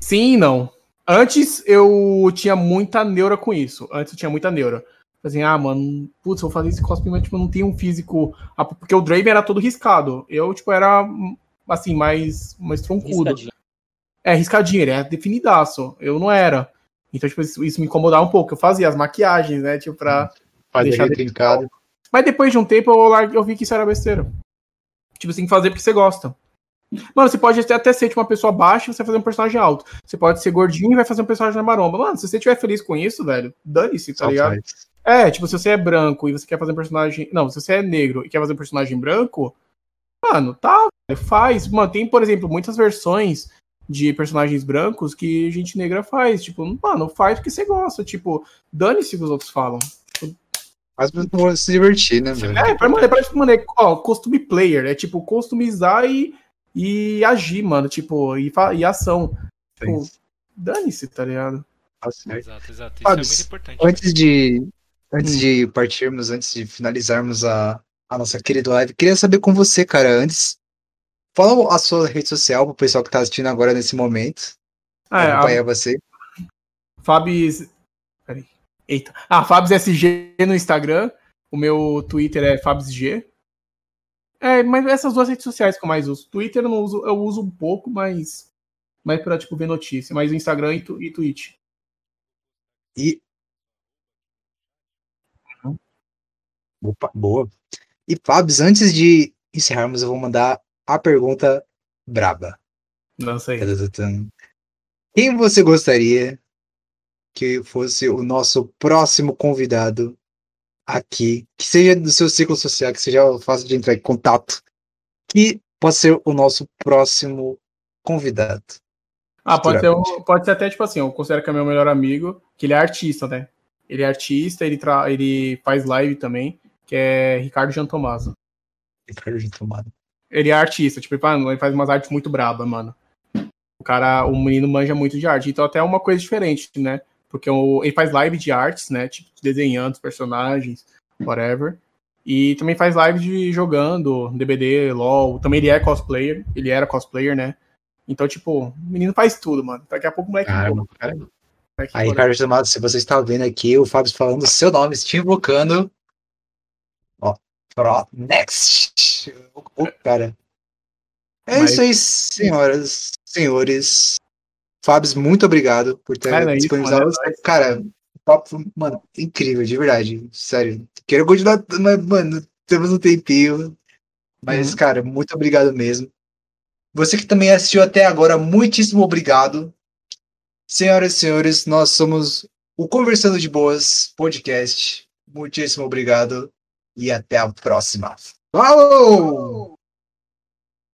Sim e não. Antes eu tinha muita neura com isso. Antes eu tinha muita neura. Assim, ah, mano, putz, vou fazer esse cosplay, mas tipo, não tem um físico. Ah, porque o Draven era todo riscado. Eu, tipo, era assim, mais, mais troncudo. Riscadinho. É, riscadinho, ele é definidaço. Eu não era. Então, tipo, isso, isso me incomodava um pouco. Eu fazia as maquiagens, né? Tipo, pra. Faz deixar trincado. Mas depois de um tempo eu, eu vi que isso era besteira. Tipo, você tem que fazer porque você gosta. Mano, você pode até ser tipo, uma pessoa baixa e você vai fazer um personagem alto. Você pode ser gordinho e vai fazer um personagem na maromba. Mano, se você estiver feliz com isso, velho, dane-se, tá Só ligado? Faz. É, tipo, se você é branco e você quer fazer um personagem. Não, se você é negro e quer fazer um personagem branco, mano, tá, faz. Mano, tem, por exemplo, muitas versões de personagens brancos que gente negra faz. Tipo, mano, faz porque você gosta. Tipo, dane-se o que os outros falam. Faz pra se divertir, né, velho? É, pra, é pra, mano, é, ó, costume player. É tipo, customizar e e agir, mano, tipo, e, e ação. Tipo, dane-se, tá ligado? Exato, exato. Isso Fábio, é muito importante. Antes de, antes hum. de partirmos, antes de finalizarmos a, a nossa querida live, queria saber com você, cara, antes fala a sua rede social pro pessoal que tá assistindo agora nesse momento. Ah, é, acompanhar a... você. Fabs. Eita. Ah, Fabs SG no Instagram. O meu Twitter é FabsG. É, mas essas duas redes sociais que eu mais uso. Twitter eu não uso, eu uso um pouco, mas. Mais pra, tipo, ver notícia. Mas o Instagram e, tu, e Twitch. E. Opa, boa. E, Fabs, antes de encerrarmos, eu vou mandar a pergunta braba. Não sei. Quem você gostaria que fosse o nosso próximo convidado aqui, que seja do seu ciclo social, que seja fácil de entrar em contato, que pode ser o nosso próximo convidado? Ah, pode ser, pode ser até tipo assim, eu considero que é meu melhor amigo, que ele é artista, né? Ele é artista, ele, tra... ele faz live também, que é Ricardo Jantomaso. Ricardo Jantomaso. Ele é artista, tipo, ele faz umas artes muito braba, mano. O cara, o menino manja muito de arte. Então até é uma coisa diferente, né? Porque o, ele faz live de artes, né? Tipo, desenhando os personagens, whatever. E também faz live de jogando, DBD, LOL. Também ele é cosplayer. Ele era cosplayer, né? Então, tipo, o menino faz tudo, mano. Daqui a pouco o moleque. Caramba, cara. Aí, Carlos Amado, se você está vendo aqui o Fábio falando seu nome, te invocando. Ó, pro next. O cara. É Mas... isso aí, senhoras, senhores. Fábio, muito obrigado por ter cara, disponibilizado. Isso, mano, cara, papo, mano, incrível, de verdade. Sério. Quero continuar, mas, mano, temos um tempinho. Mas, uhum. cara, muito obrigado mesmo. Você que também assistiu até agora, muitíssimo obrigado. Senhoras e senhores, nós somos o Conversando de Boas podcast. Muitíssimo obrigado e até a próxima. Falou!